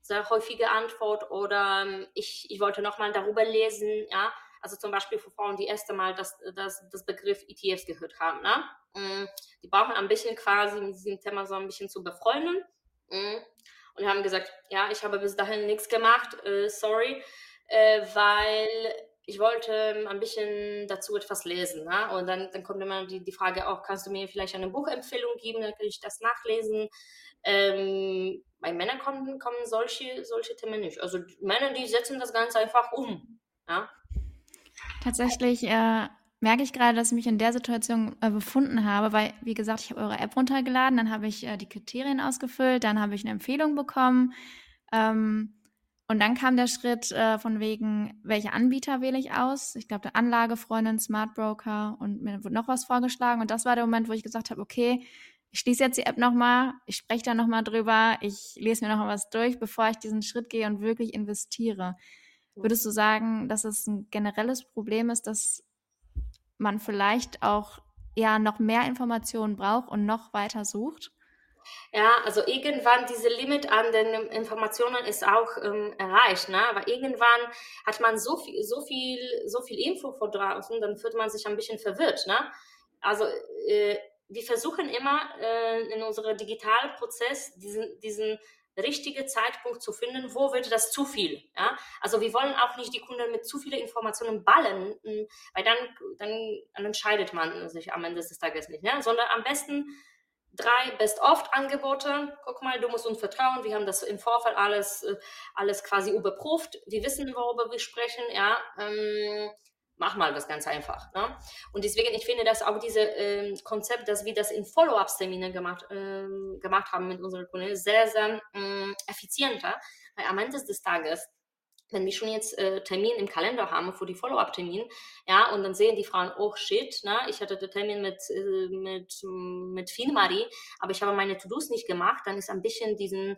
sehr häufige Antwort. Oder ich, ich wollte nochmal darüber lesen, ja. Also zum Beispiel für Frauen, die erste Mal das, das, das Begriff ETFs gehört haben. Ne? Mm, die brauchen ein bisschen quasi mit diesem Thema so ein bisschen zu befreunden. Und haben gesagt, ja, ich habe bis dahin nichts gemacht, äh, sorry, äh, weil ich wollte ähm, ein bisschen dazu etwas lesen. Ne? Und dann, dann kommt immer die, die Frage auch, kannst du mir vielleicht eine Buchempfehlung geben, dann kann ich das nachlesen. Ähm, bei Männern kommen, kommen solche, solche Themen nicht. Also Männer, die setzen das Ganze einfach um. Ja? Tatsächlich äh, merke ich gerade, dass ich mich in der Situation äh, befunden habe, weil, wie gesagt, ich habe eure App runtergeladen, dann habe ich äh, die Kriterien ausgefüllt, dann habe ich eine Empfehlung bekommen. Ähm, und dann kam der Schritt äh, von wegen, welche Anbieter wähle ich aus? Ich glaube, der Anlagefreundin, Smart Broker und mir wurde noch was vorgeschlagen. Und das war der Moment, wo ich gesagt habe, okay, ich schließe jetzt die App nochmal, ich spreche da nochmal drüber, ich lese mir nochmal was durch, bevor ich diesen Schritt gehe und wirklich investiere. Würdest du sagen, dass es ein generelles Problem ist, dass man vielleicht auch ja noch mehr Informationen braucht und noch weiter sucht? Ja, also irgendwann diese Limit an den Informationen ist auch ähm, erreicht, ne? Aber irgendwann hat man so viel, so viel, so viel Info vor draußen, dann fühlt man sich ein bisschen verwirrt, ne? Also äh, wir versuchen immer äh, in unserem Digitalprozess diesen, diesen richtige Zeitpunkt zu finden, wo wird das zu viel. Ja? Also wir wollen auch nicht die Kunden mit zu vielen Informationen ballen, hm, weil dann, dann, dann entscheidet man sich am Ende des Tages nicht, ne? sondern am besten drei Best-of-Angebote. Guck mal, du musst uns vertrauen. Wir haben das im Vorfall alles, äh, alles quasi überprüft. Wir wissen, worüber wir sprechen. Ja, ähm, mach mal das ganz einfach. Ne? Und deswegen, ich finde, dass auch dieses ähm, Konzept, dass wir das in Follow-ups-Terminen gemacht, ähm, gemacht haben mit unseren Kunden, sehr, sehr ähm, effizienter, weil am Ende des Tages wenn wir schon jetzt äh, Termin im Kalender haben für die Follow-up-Termin, ja, und dann sehen die Frauen, oh shit, ne, ich hatte den Termin mit, äh, mit, mit Finmarie, aber ich habe meine To-Dos nicht gemacht, dann ist ein bisschen diesen,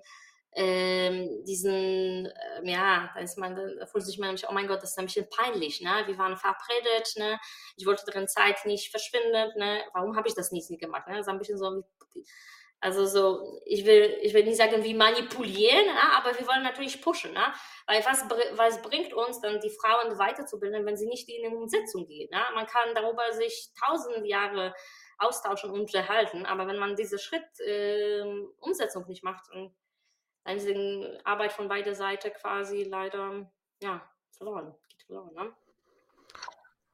ähm, diesen, äh, ja, da ist man, da fühlt sich man nämlich, oh mein Gott, das ist ein bisschen peinlich, ne? Wir waren verabredet, ne? Ich wollte drin Zeit nicht verschwinden, ne? Warum habe ich das nicht gemacht? Ne? Das ist ein bisschen so also so, ich will, ich will nicht sagen, wie manipulieren, ne? aber wir wollen natürlich pushen, ne? weil was, was bringt uns dann die Frauen weiterzubilden, wenn sie nicht in die Umsetzung gehen? Ne? Man kann darüber sich tausend Jahre austauschen und unterhalten, aber wenn man diesen Schritt äh, Umsetzung nicht macht, dann einzigen Arbeit von beider Seite quasi leider ja, verloren geht. So, ne?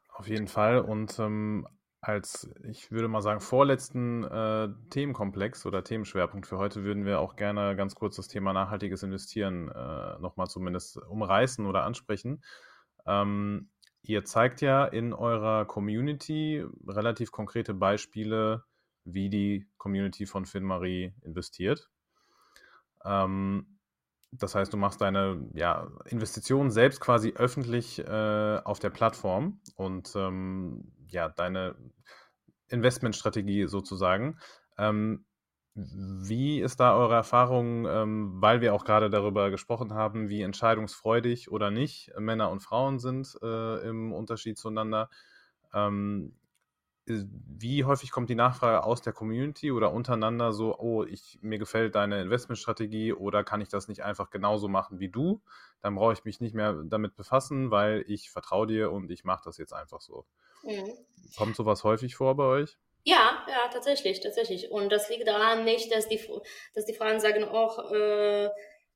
Auf jeden Fall. Und ähm, als, ich würde mal sagen, vorletzten äh, Themenkomplex oder Themenschwerpunkt für heute würden wir auch gerne ganz kurz das Thema nachhaltiges Investieren äh, nochmal zumindest umreißen oder ansprechen. Ähm, ihr zeigt ja in eurer Community relativ konkrete Beispiele, wie die Community von FinMarie investiert. Ähm, das heißt, du machst deine ja, Investitionen selbst quasi öffentlich äh, auf der Plattform und ähm, ja, deine Investmentstrategie sozusagen. Ähm, wie ist da eure Erfahrung, ähm, weil wir auch gerade darüber gesprochen haben, wie entscheidungsfreudig oder nicht Männer und Frauen sind äh, im Unterschied zueinander? Ähm, wie häufig kommt die Nachfrage aus der Community oder untereinander so, oh, ich, mir gefällt deine Investmentstrategie oder kann ich das nicht einfach genauso machen wie du? Dann brauche ich mich nicht mehr damit befassen, weil ich vertraue dir und ich mache das jetzt einfach so. Mhm. Kommt sowas häufig vor bei euch? Ja, ja, tatsächlich, tatsächlich. Und das liegt daran nicht, dass die, dass die Frauen sagen, oh, äh,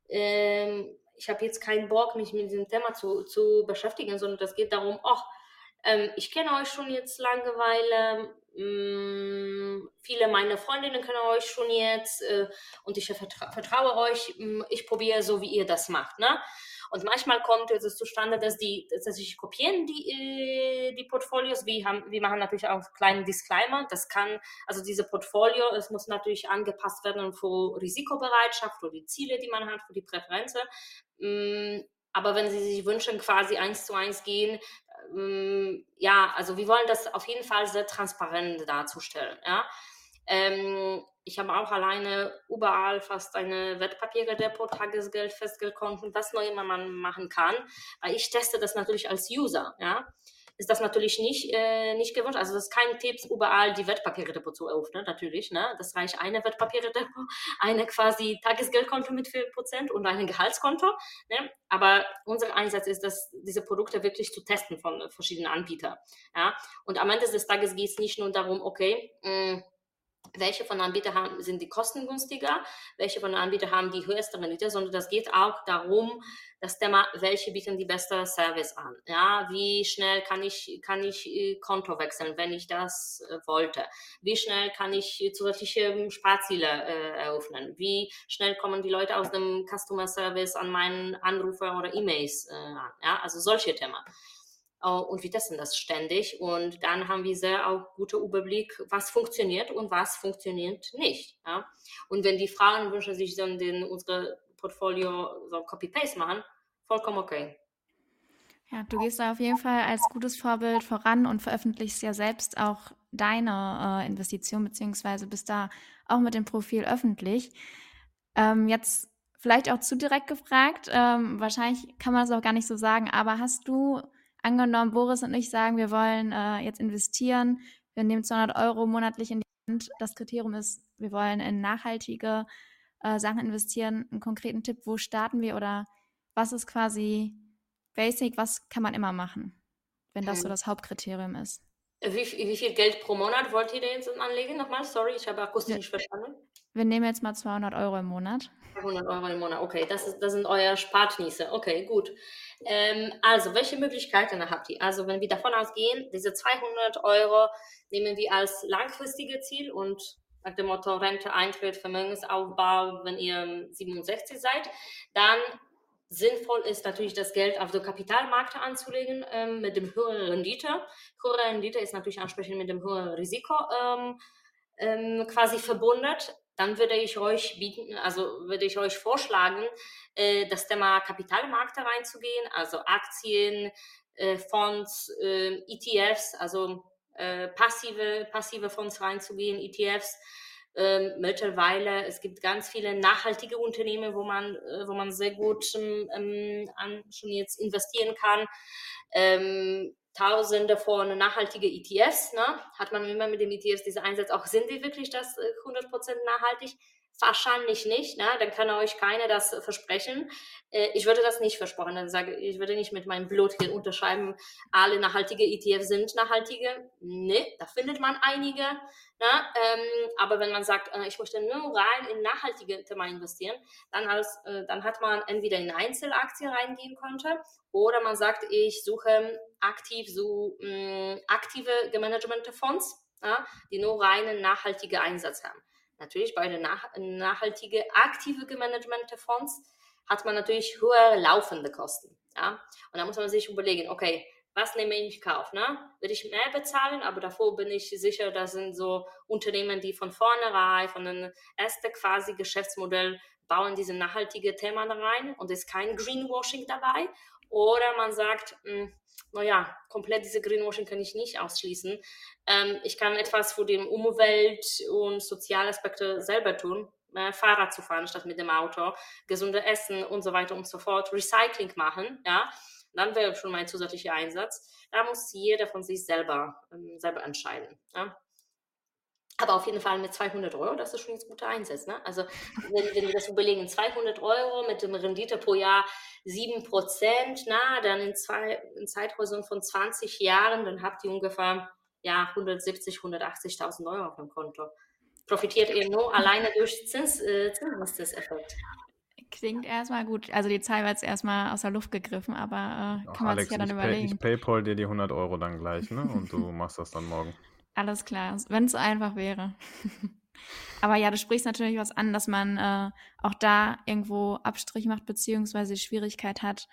äh, ich habe jetzt keinen Bock, mich mit diesem Thema zu, zu beschäftigen, sondern das geht darum, oh, ähm, ich kenne euch schon jetzt Langeweile. Mm, viele meiner Freundinnen kennen euch schon jetzt äh, und ich vertra vertraue euch. Mm, ich probiere so, wie ihr das macht. Ne? Und manchmal kommt es zustande, dass die tatsächlich kopieren die, äh, die Portfolios. Wir, haben, wir machen natürlich auch einen kleinen Disclaimer. Das kann, also diese Portfolio, es muss natürlich angepasst werden für Risikobereitschaft, für die Ziele, die man hat, für die Präferenzen. Mm, aber wenn Sie sich wünschen, quasi eins zu eins gehen, ja, also wir wollen das auf jeden Fall sehr transparent darzustellen. Ja. Ähm, ich habe auch alleine überall fast eine Wertpapiere-Depot, Tagesgeld, Festgeldkonten, was noch immer man machen kann. Weil ich teste das natürlich als User. Ja ist das natürlich nicht, äh, nicht gewünscht. Also das ist kein Tipp, überall die Wertpapiere-Depot zu öffnen, natürlich. Ne? Das reicht eine Wertpapiere-Depot, eine quasi Tagesgeldkonto mit 4% und ein Gehaltskonto. Ne? Aber unser Einsatz ist, dass diese Produkte wirklich zu testen von verschiedenen Anbietern. Ja? Und am Ende des Tages geht es nicht nur darum, okay, mh, mm, welche von Anbietern haben, sind die kostengünstiger, welche von Anbietern haben die höchste Rendite, sondern das geht auch darum, das Thema, welche bieten die beste Service an. Ja, wie schnell kann ich, kann ich äh, Konto wechseln, wenn ich das äh, wollte? Wie schnell kann ich zusätzliche Sparziele äh, eröffnen? Wie schnell kommen die Leute aus dem Customer Service an meinen Anrufer oder E-Mails äh, an? Ja, also solche Themen. Äh, und wir testen das ständig und dann haben wir sehr auch guten Überblick, was funktioniert und was funktioniert nicht. Ja? Und wenn die Fragen wünschen sich dann den, unsere Portfolio so Copy-Paste machen, vollkommen okay. Ja, du gehst da auf jeden Fall als gutes Vorbild voran und veröffentlichst ja selbst auch deine äh, Investition, beziehungsweise bist da auch mit dem Profil öffentlich. Ähm, jetzt vielleicht auch zu direkt gefragt, ähm, wahrscheinlich kann man das auch gar nicht so sagen, aber hast du angenommen, Boris und ich sagen, wir wollen äh, jetzt investieren, wir nehmen 200 Euro monatlich in die Hand. Das Kriterium ist, wir wollen in nachhaltige äh, Sachen investieren. Einen konkreten Tipp, wo starten wir oder was ist quasi basic, was kann man immer machen, wenn das so das Hauptkriterium ist? Wie, wie, viel Geld pro Monat wollt ihr denn jetzt anlegen? Nochmal, sorry, ich habe akustisch nicht verstanden. Wir nehmen jetzt mal 200 Euro im Monat. 200 Euro im Monat, okay, das, ist, das sind eure Spartnisse. Okay, gut. Ähm, also, welche Möglichkeiten habt ihr? Also, wenn wir davon ausgehen, diese 200 Euro nehmen wir als langfristige Ziel und nach dem Motto Rente, Eintritt, Vermögensaufbau, wenn ihr 67 seid, dann sinnvoll ist natürlich das Geld auf den Kapitalmarkt anzulegen ähm, mit dem höheren Rendite. Höhere Rendite ist natürlich entsprechend mit dem höheren Risiko ähm, ähm, quasi verbunden dann würde ich euch bieten, also würde ich euch vorschlagen, äh, das Thema Kapitalmärkte reinzugehen, also Aktien, äh, Fonds, äh, ETFs, also äh, passive, passive Fonds reinzugehen, ETFs. Ähm, mittlerweile, es gibt ganz viele nachhaltige Unternehmen, wo man, äh, wo man sehr gut ähm, an, schon jetzt investieren kann. Ähm, Tausende von nachhaltige ETFs, ne? hat man immer mit den ETFs diese Einsatz, auch sind die wirklich das 100% äh, nachhaltig? Wahrscheinlich nicht, ne? dann kann euch keiner das versprechen. Äh, ich würde das nicht versprechen. Dann sage, ich würde nicht mit meinem Blut hier unterschreiben, alle nachhaltige ETFs sind nachhaltige. Nee, da findet man einige. Ne? Ähm, aber wenn man sagt, äh, ich möchte nur rein in nachhaltige Themen investieren, dann, als, äh, dann hat man entweder in Einzelaktien reingehen könnte oder man sagt, ich suche aktiv so mh, aktive gemanagte Fonds, ja, die nur reinen nachhaltige Einsatz haben. Natürlich bei den nach, nachhaltige aktive gemanagte Fonds hat man natürlich höhere laufende Kosten. Ja? Und da muss man sich überlegen, okay, was nehme ich in Kauf? Ne? Will ich mehr bezahlen, aber davor bin ich sicher, das sind so Unternehmen, die von vornherein, von einem ersten quasi Geschäftsmodell bauen diese nachhaltige Themen rein und ist kein Greenwashing dabei. Oder man sagt, mh, hm, naja, komplett diese Greenwashing kann ich nicht ausschließen. Ähm, ich kann etwas für die Umwelt- und Sozialaspekte selber tun. Äh, Fahrrad zu fahren statt mit dem Auto, gesunde Essen und so weiter und so fort, Recycling machen, ja, dann wäre schon mein zusätzlicher Einsatz. Da muss jeder von sich selber, ähm, selber entscheiden. Ja. Aber auf jeden Fall mit 200 Euro, das ist schon ein guter Einsatz. Ne? Also wenn, wenn wir das überlegen, 200 Euro mit dem Rendite pro Jahr 7 Prozent, na, dann in, zwei, in Zeithäusern von 20 Jahren, dann habt ihr ungefähr ja, 170, 180.000 Euro auf dem Konto. Profitiert ihr nur alleine durch Zins, äh, Zinseszinseffekt. Klingt erstmal gut. Also die Zahl war jetzt erstmal aus der Luft gegriffen, aber äh, kann Ach, man Alex, sich ja dann ich überlegen. Pay, ich Paypal dir die 100 Euro dann gleich, ne? Und du machst das dann morgen. Alles klar, wenn es einfach wäre. Aber ja, du sprichst natürlich was an, dass man äh, auch da irgendwo Abstrich macht, beziehungsweise die Schwierigkeit hat,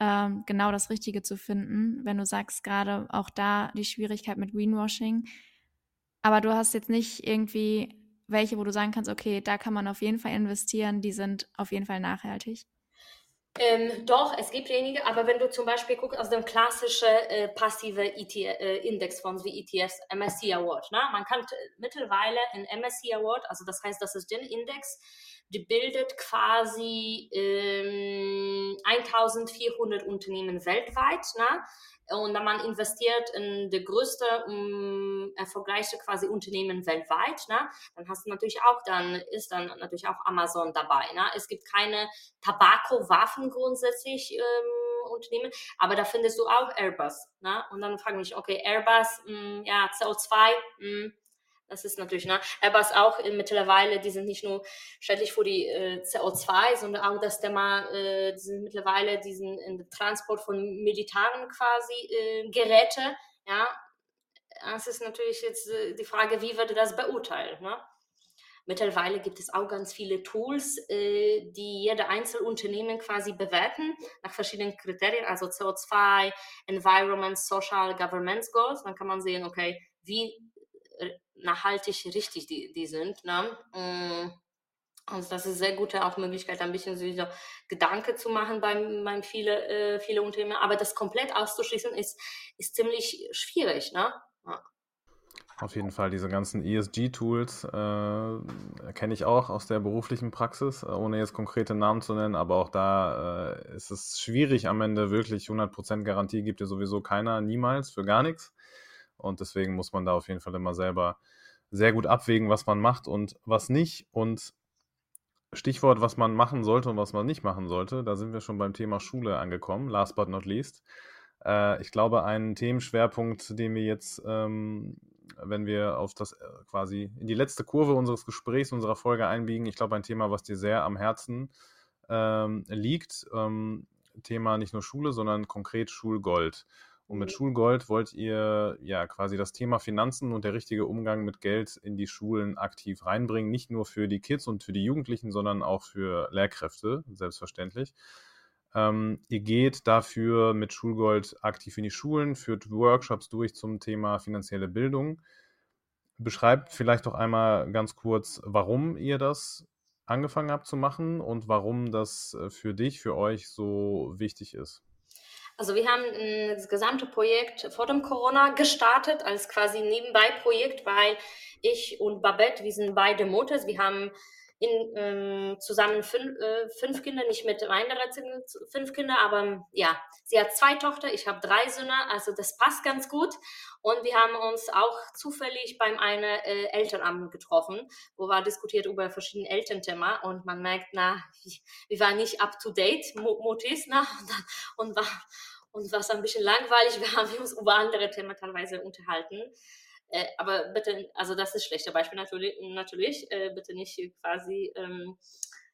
äh, genau das Richtige zu finden. Wenn du sagst, gerade auch da die Schwierigkeit mit Greenwashing. Aber du hast jetzt nicht irgendwie welche, wo du sagen kannst, okay, da kann man auf jeden Fall investieren, die sind auf jeden Fall nachhaltig. Ähm, doch, es gibt wenige, aber wenn du zum Beispiel guckst, aus dem klassischen äh, passive ETF, äh, Indexfonds wie ETFs, MSCI Award, ne? man kann mittlerweile in MSCI Award, also das heißt, das ist der Index, die bildet quasi ähm, 1400 Unternehmen weltweit, ne? Und man investiert in die größte um, erfolgreichste quasi Unternehmen weltweit, ne? dann hast du natürlich auch, dann ist dann natürlich auch Amazon dabei. Ne? Es gibt keine Tabako-Waffen grundsätzlich ähm, Unternehmen, aber da findest du auch Airbus. Ne? Und dann frage ich mich, okay, Airbus, mh, hm, ja, CO2, mh, das ist natürlich, ne? Airbus auch mittlerweile, die sind nicht nur schädlich für die äh, CO2, sondern auch das Thema, äh, die sind mittlerweile diesen Transport von militaren quasi äh, Geräte, ja. Das ist natürlich jetzt äh, die Frage, wie würde das beurteilt, ne? Mittlerweile gibt es auch ganz viele Tools, äh, die jede Einzelunternehmen quasi bewerten nach verschiedenen Kriterien, also CO2, Environment, Social, Governance Goals. Dann kann man sehen, okay, wie nachhaltig richtig die, die sind. Ne? Also das ist sehr gute auch Möglichkeit, ein bisschen so Gedanke zu machen beim, beim viele, äh, viele Unternehmen. Aber das komplett auszuschließen ist, ist ziemlich schwierig. Ne? Ja. Auf jeden Fall, diese ganzen ESG-Tools äh, kenne ich auch aus der beruflichen Praxis, äh, ohne jetzt konkrete Namen zu nennen, aber auch da äh, ist es schwierig am Ende wirklich 100% Garantie gibt dir sowieso keiner, niemals, für gar nichts. Und deswegen muss man da auf jeden Fall immer selber sehr gut abwägen, was man macht und was nicht. Und Stichwort, was man machen sollte und was man nicht machen sollte, da sind wir schon beim Thema Schule angekommen, last but not least. Äh, ich glaube, ein Themenschwerpunkt, den wir jetzt, ähm, wenn wir auf das äh, quasi in die letzte Kurve unseres Gesprächs, unserer Folge einbiegen, ich glaube, ein Thema, was dir sehr am Herzen ähm, liegt. Ähm, Thema nicht nur Schule, sondern konkret Schulgold. Und mit Schulgold wollt ihr ja quasi das Thema Finanzen und der richtige Umgang mit Geld in die Schulen aktiv reinbringen. Nicht nur für die Kids und für die Jugendlichen, sondern auch für Lehrkräfte, selbstverständlich. Ähm, ihr geht dafür mit Schulgold aktiv in die Schulen, führt Workshops durch zum Thema finanzielle Bildung. Beschreibt vielleicht doch einmal ganz kurz, warum ihr das angefangen habt zu machen und warum das äh, für dich, für euch so wichtig ist. Also wir haben das gesamte Projekt vor dem Corona gestartet als quasi Nebenbei-Projekt, weil ich und Babette, wir sind beide Mutters, wir haben in, ähm, zusammen fünf, äh, fünf Kinder, nicht mit meiner fünf Kinder, aber ja, sie hat zwei Tochter, ich habe drei Söhne, also das passt ganz gut. Und wir haben uns auch zufällig beim einen äh, Elternabend getroffen, wo wir diskutiert über verschiedene Elternthemen und man merkt, na, wir waren nicht up to date, Mutis, na, und war und war ein bisschen langweilig. Wir haben uns über andere Themen teilweise unterhalten. Äh, aber bitte, also das ist schlechter Beispiel natürlich, natürlich äh, bitte nicht quasi ähm,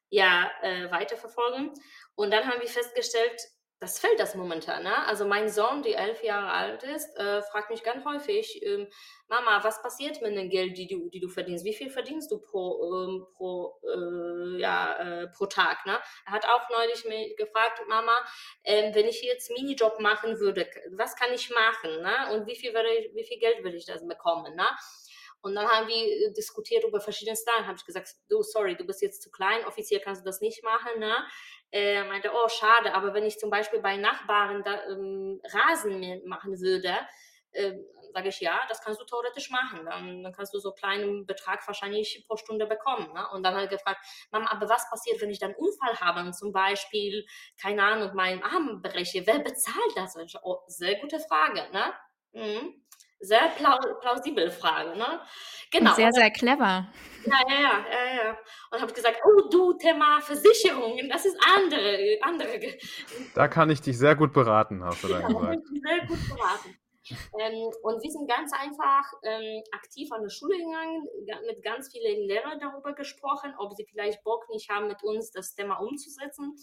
ja, äh, weiterverfolgen. Und dann haben wir festgestellt, das fällt das momentan. Ne? Also mein Sohn, der elf Jahre alt ist, äh, fragt mich ganz häufig, ähm, Mama, was passiert mit dem Geld, die du, die du verdienst? Wie viel verdienst du pro, ähm, pro, äh, ja, äh, pro Tag? Ne? Er hat auch neulich mich gefragt, Mama, ähm, wenn ich jetzt Minijob machen würde, was kann ich machen? Ne? Und wie viel, würde ich, wie viel Geld würde ich das bekommen? Ne? Und dann haben wir diskutiert über verschiedene Style. Habe ich gesagt, du, sorry, du bist jetzt zu klein, offiziell kannst du das nicht machen. Ne? äh, meinte, oh, schade, aber wenn ich zum Beispiel bei Nachbarn da, ähm, Rasen machen würde, äh, sage ich, ja, das kannst du theoretisch machen. Dann, dann kannst du so einen kleinen Betrag wahrscheinlich pro Stunde bekommen. Ne? Und dann hat er gefragt, Mama, aber was passiert, wenn ich dann einen Unfall habe und zum Beispiel, keine Ahnung, meinen Arm breche? Wer bezahlt das? Oh, sehr gute Frage. Ne? Mhm sehr plausibel Frage, ne? Genau. Sehr, sehr clever. Ja, ja, ja, ja, ja. Und habe gesagt, oh du, Thema Versicherungen, das ist andere, andere. Da kann ich dich sehr gut beraten, hast du dann ja, gesagt. Sehr gut beraten. Ähm, und wir sind ganz einfach ähm, aktiv an der Schule gegangen, mit ganz vielen Lehrern darüber gesprochen, ob sie vielleicht Bock nicht haben, mit uns das Thema umzusetzen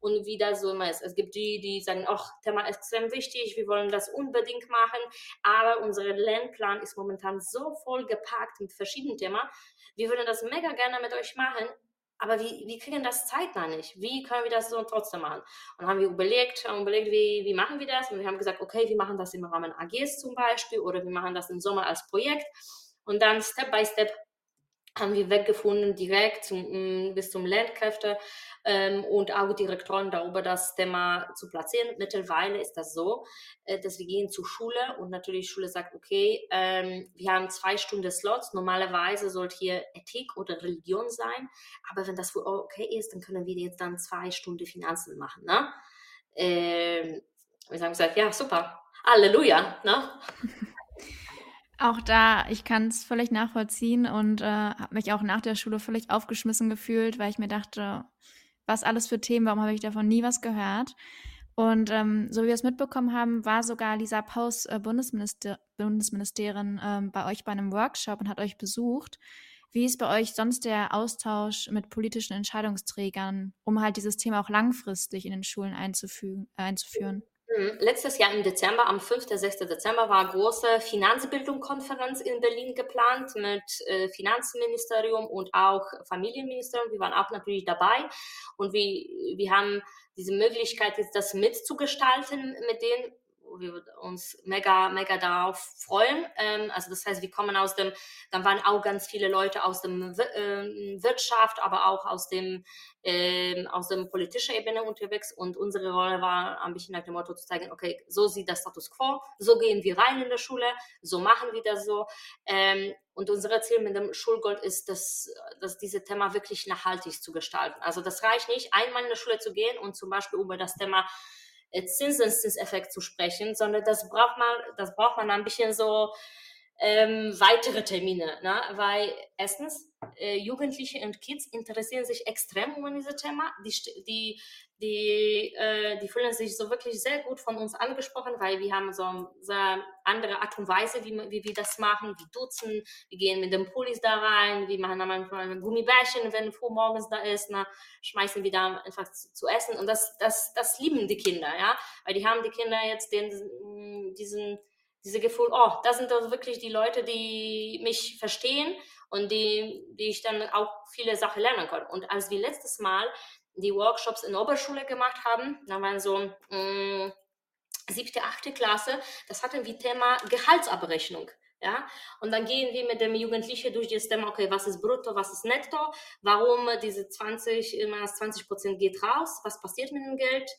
und wie das so immer ist. Es gibt die, die sagen, ach, Thema ist extrem wichtig, wir wollen das unbedingt machen, aber unser Lernplan ist momentan so voll gepackt mit verschiedenen Themen. Wir würden das mega gerne mit euch machen, aber wie, wie kriegen das zeitnah nicht? Wie können wir das so trotzdem machen? Und haben wir überlegt, haben überlegt, wie, wie machen wir das? Und wir haben gesagt, okay, wir machen das im Rahmen AGs zum Beispiel oder wir machen das im Sommer als Projekt. Und dann Step by Step haben wir weggefunden, direkt zum, mm, bis zum Lehrkräfte ähm, und auch Direktoren darüber das Thema zu platzieren. Mittlerweile ist das so, äh, dass wir gehen zur Schule und natürlich die Schule sagt, okay, ähm, wir haben zwei Stunden Slots, normalerweise sollte hier Ethik oder Religion sein, aber wenn das okay ist, dann können wir jetzt dann zwei Stunden Finanzen machen. Ne? Ähm, wir haben gesagt, ja, super, Halleluja. Ne? Auch da, ich kann es völlig nachvollziehen und äh, habe mich auch nach der Schule völlig aufgeschmissen gefühlt, weil ich mir dachte, was alles für Themen, warum habe ich davon nie was gehört? Und ähm, so wie wir es mitbekommen haben, war sogar Lisa Paus äh, Bundesminister Bundesministerin ähm, bei euch bei einem Workshop und hat euch besucht. Wie ist bei euch sonst der Austausch mit politischen Entscheidungsträgern, um halt dieses Thema auch langfristig in den Schulen einzufügen, äh, einzuführen? Mhm. Letztes Jahr im Dezember, am 5. 6. Dezember, war eine große Finanzbildungskonferenz in Berlin geplant mit äh, Finanzministerium und auch Familienministerium. Wir waren auch natürlich dabei und wir, wir haben diese Möglichkeit, jetzt das mitzugestalten mit wo wir uns mega, mega darauf freuen. Ähm, also das heißt, wir kommen aus dem, dann waren auch ganz viele Leute aus dem äh, Wirtschaft, aber auch aus dem äh, aus dem politischen Ebene unterwegs und unsere Rolle war ein bisschen nach dem Motto zu zeigen, okay, so sieht das Status quo, so gehen wir rein in der Schule, so machen wir das so. Ähm, und unser Ziel mit dem Schulgold ist, dass, dass diese Thema wirklich nachhaltig zu gestalten. Also das reicht nicht, einmal in der Schule zu gehen und zum Beispiel über das Thema Zinseszinseffekt zu sprechen, sondern das braucht man, das braucht man ein bisschen so ähm, weitere Termine, ne? weil erstens äh, Jugendliche und Kids interessieren sich extrem um dieses Thema, die, die, die, äh, die fühlen sich so wirklich sehr gut von uns angesprochen, weil wir haben so eine andere Art und Weise, wie, wie wir das machen, wir duzen, wir gehen mit den Pullis da rein, wir machen manchmal ein Gummibärchen, wenn früh morgens da ist, na, schmeißen wir da einfach zu, zu, essen. Und das, das, das lieben die Kinder, ja, weil die haben die Kinder jetzt den, diesen diese Gefühl, oh, das sind doch wirklich die Leute, die mich verstehen und die, die ich dann auch viele Sachen lernen kann. Und als wir letztes Mal die Workshops in der Oberschule gemacht haben, da waren so mh, mm, siebte, achte Klasse, das hatten wir Thema Gehaltsabrechnung. Ja? Und dann gehen wir mit dem Jugendlichen durch das Thema, okay, was ist brutto, was ist netto, warum diese 20, immer 20 Prozent geht raus, was passiert mit dem Geld,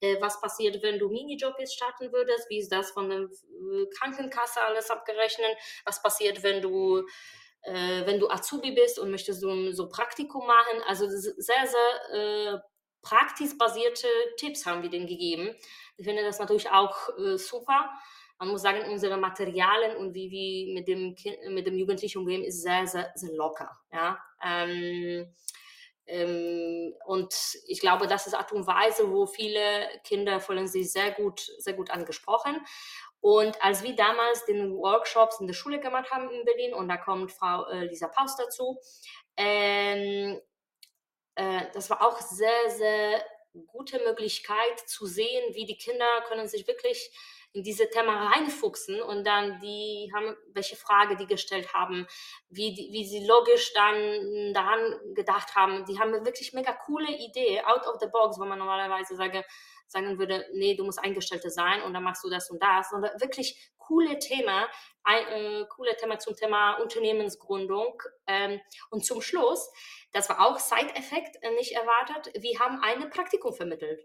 äh, was passiert, wenn du Minijob jetzt starten würdest, wie ist das von der Krankenkasse alles abgerechnet, was passiert, wenn du äh, wenn du Azubi bist und möchtest so, so Praktikum machen. Also sehr, sehr äh, praxisbasierte Tipps haben wir denen gegeben. Ich finde das natürlich auch äh, super. Man muss sagen, unsere Materialien und wie wir mit dem, kind, mit dem Jugendlichen umgehen, ist sehr, sehr, sehr locker. Ja? Ähm, ähm, und ich glaube, das ist Art und Weise, wo viele Kinder fühlen sich sehr gut, sehr gut angesprochen. Und als wir damals den Workshops in der Schule gemacht haben in Berlin, und da kommt Frau äh, Lisa Paus dazu, ähm, äh, das war auch sehr, sehr gute Möglichkeit zu sehen, wie die Kinder können sich wirklich in diese Thema reinfuchsen und dann die haben, welche Frage die gestellt haben, wie, die, wie sie logisch dann daran gedacht haben. Die haben wirklich mega coole Idee, out of the box, wo man normalerweise sage, sagen würde, nee, du musst Eingestellte sein und dann machst du das und das, sondern wirklich coole Thema, ein, äh, coole Thema zum Thema Unternehmensgründung. Ähm, und zum Schluss, das war auch Side-Effekt, äh, nicht erwartet, wir haben ein Praktikum vermittelt.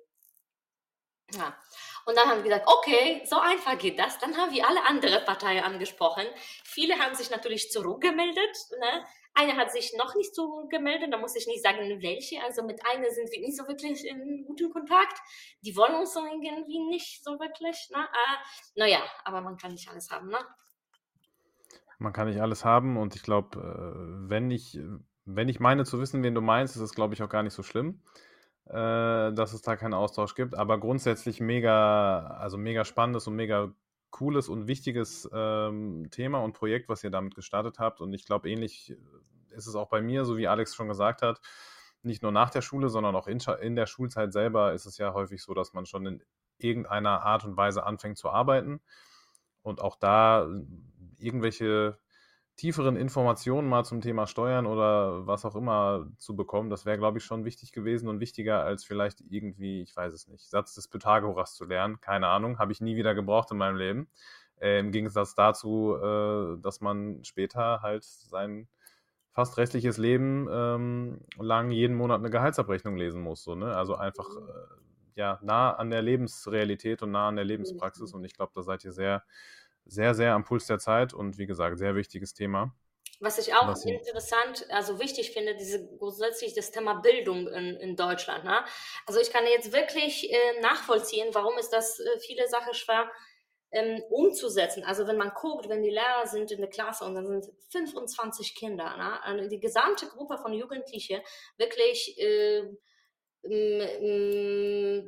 Ja. Und dann haben wir gesagt, okay, so einfach geht das. Dann haben wir alle andere Parteien angesprochen. Viele haben sich natürlich zurückgemeldet. Ne? Eine hat sich noch nicht so gemeldet, da muss ich nicht sagen, welche. Also mit einer sind wir nicht so wirklich in gutem Kontakt. Die wollen uns so irgendwie nicht so wirklich. Ne? Äh, naja, aber man kann nicht alles haben, ne? Man kann nicht alles haben und ich glaube, äh, wenn ich, wenn ich meine zu wissen, wen du meinst, ist es, glaube ich, auch gar nicht so schlimm, äh, dass es da keinen Austausch gibt. Aber grundsätzlich mega, also mega spannendes und mega cooles und wichtiges ähm, Thema und Projekt, was ihr damit gestartet habt. Und ich glaube, ähnlich äh, ist es auch bei mir, so wie Alex schon gesagt hat, nicht nur nach der Schule, sondern auch in, in der Schulzeit selber ist es ja häufig so, dass man schon in irgendeiner Art und Weise anfängt zu arbeiten. Und auch da äh, irgendwelche tieferen Informationen mal zum Thema Steuern oder was auch immer zu bekommen, das wäre, glaube ich, schon wichtig gewesen und wichtiger als vielleicht irgendwie, ich weiß es nicht, Satz des Pythagoras zu lernen. Keine Ahnung, habe ich nie wieder gebraucht in meinem Leben. Äh, Im Gegensatz dazu, äh, dass man später halt sein fast restliches Leben ähm, lang jeden Monat eine Gehaltsabrechnung lesen muss. So, ne? Also einfach äh, ja, nah an der Lebensrealität und nah an der Lebenspraxis. Und ich glaube, da seid ihr sehr sehr, sehr am Puls der Zeit und wie gesagt, sehr wichtiges Thema. Was ich auch Was interessant, also wichtig finde, diese grundsätzlich das Thema Bildung in, in Deutschland. Ne? Also ich kann jetzt wirklich äh, nachvollziehen, warum ist das äh, viele Sachen schwer ähm, umzusetzen. Also wenn man guckt, wenn die Lehrer sind in der Klasse und dann sind 25 Kinder, ne? Die gesamte Gruppe von Jugendlichen wirklich äh,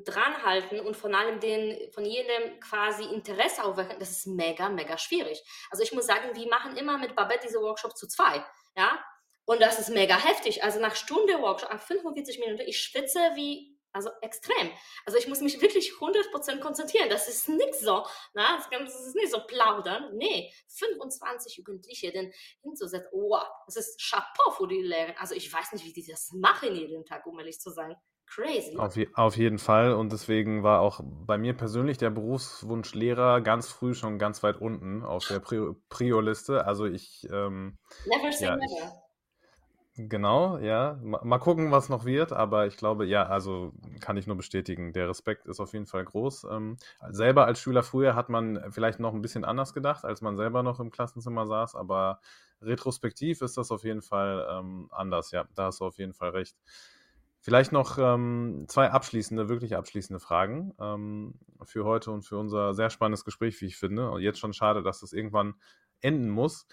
dranhalten und von allem den, von jedem quasi Interesse aufwecken, das ist mega, mega schwierig. Also ich muss sagen, wir machen immer mit Babette diese Workshop zu zwei, ja, und das ist mega heftig. Also nach Stunde Workshop, nach 45 Minuten, ich schwitze wie, also extrem. Also ich muss mich wirklich 100% konzentrieren. Das ist nicht so, na, das ist nicht so plaudern. Nee, 25 Jugendliche denn hinzusetzen, wow, das ist Chapeau für die Lehrer. Also ich weiß nicht, wie die das machen jeden Tag, um ehrlich zu sein. Crazy. Auf, je, auf, jeden Fall. Und deswegen war auch bei mir persönlich der Berufswunsch Lehrer ganz früh schon ganz weit unten auf der Prio-Liste. Also ich. Ähm, never say ja, never. Ich, genau, ja. Mal, mal, gucken, was noch wird. Aber ich glaube, ja, also kann ich nur bestätigen. Der Respekt ist auf jeden Fall groß. Ähm, selber als Schüler früher hat man vielleicht noch ein bisschen anders gedacht, als man selber noch im Klassenzimmer saß. Aber retrospektiv ist das auf jeden Fall ähm, anders. Ja, da hast du auf jeden Fall recht. Vielleicht noch ähm, zwei abschließende, wirklich abschließende Fragen ähm, für heute und für unser sehr spannendes Gespräch, wie ich finde. Und jetzt schon schade, dass das irgendwann enden muss.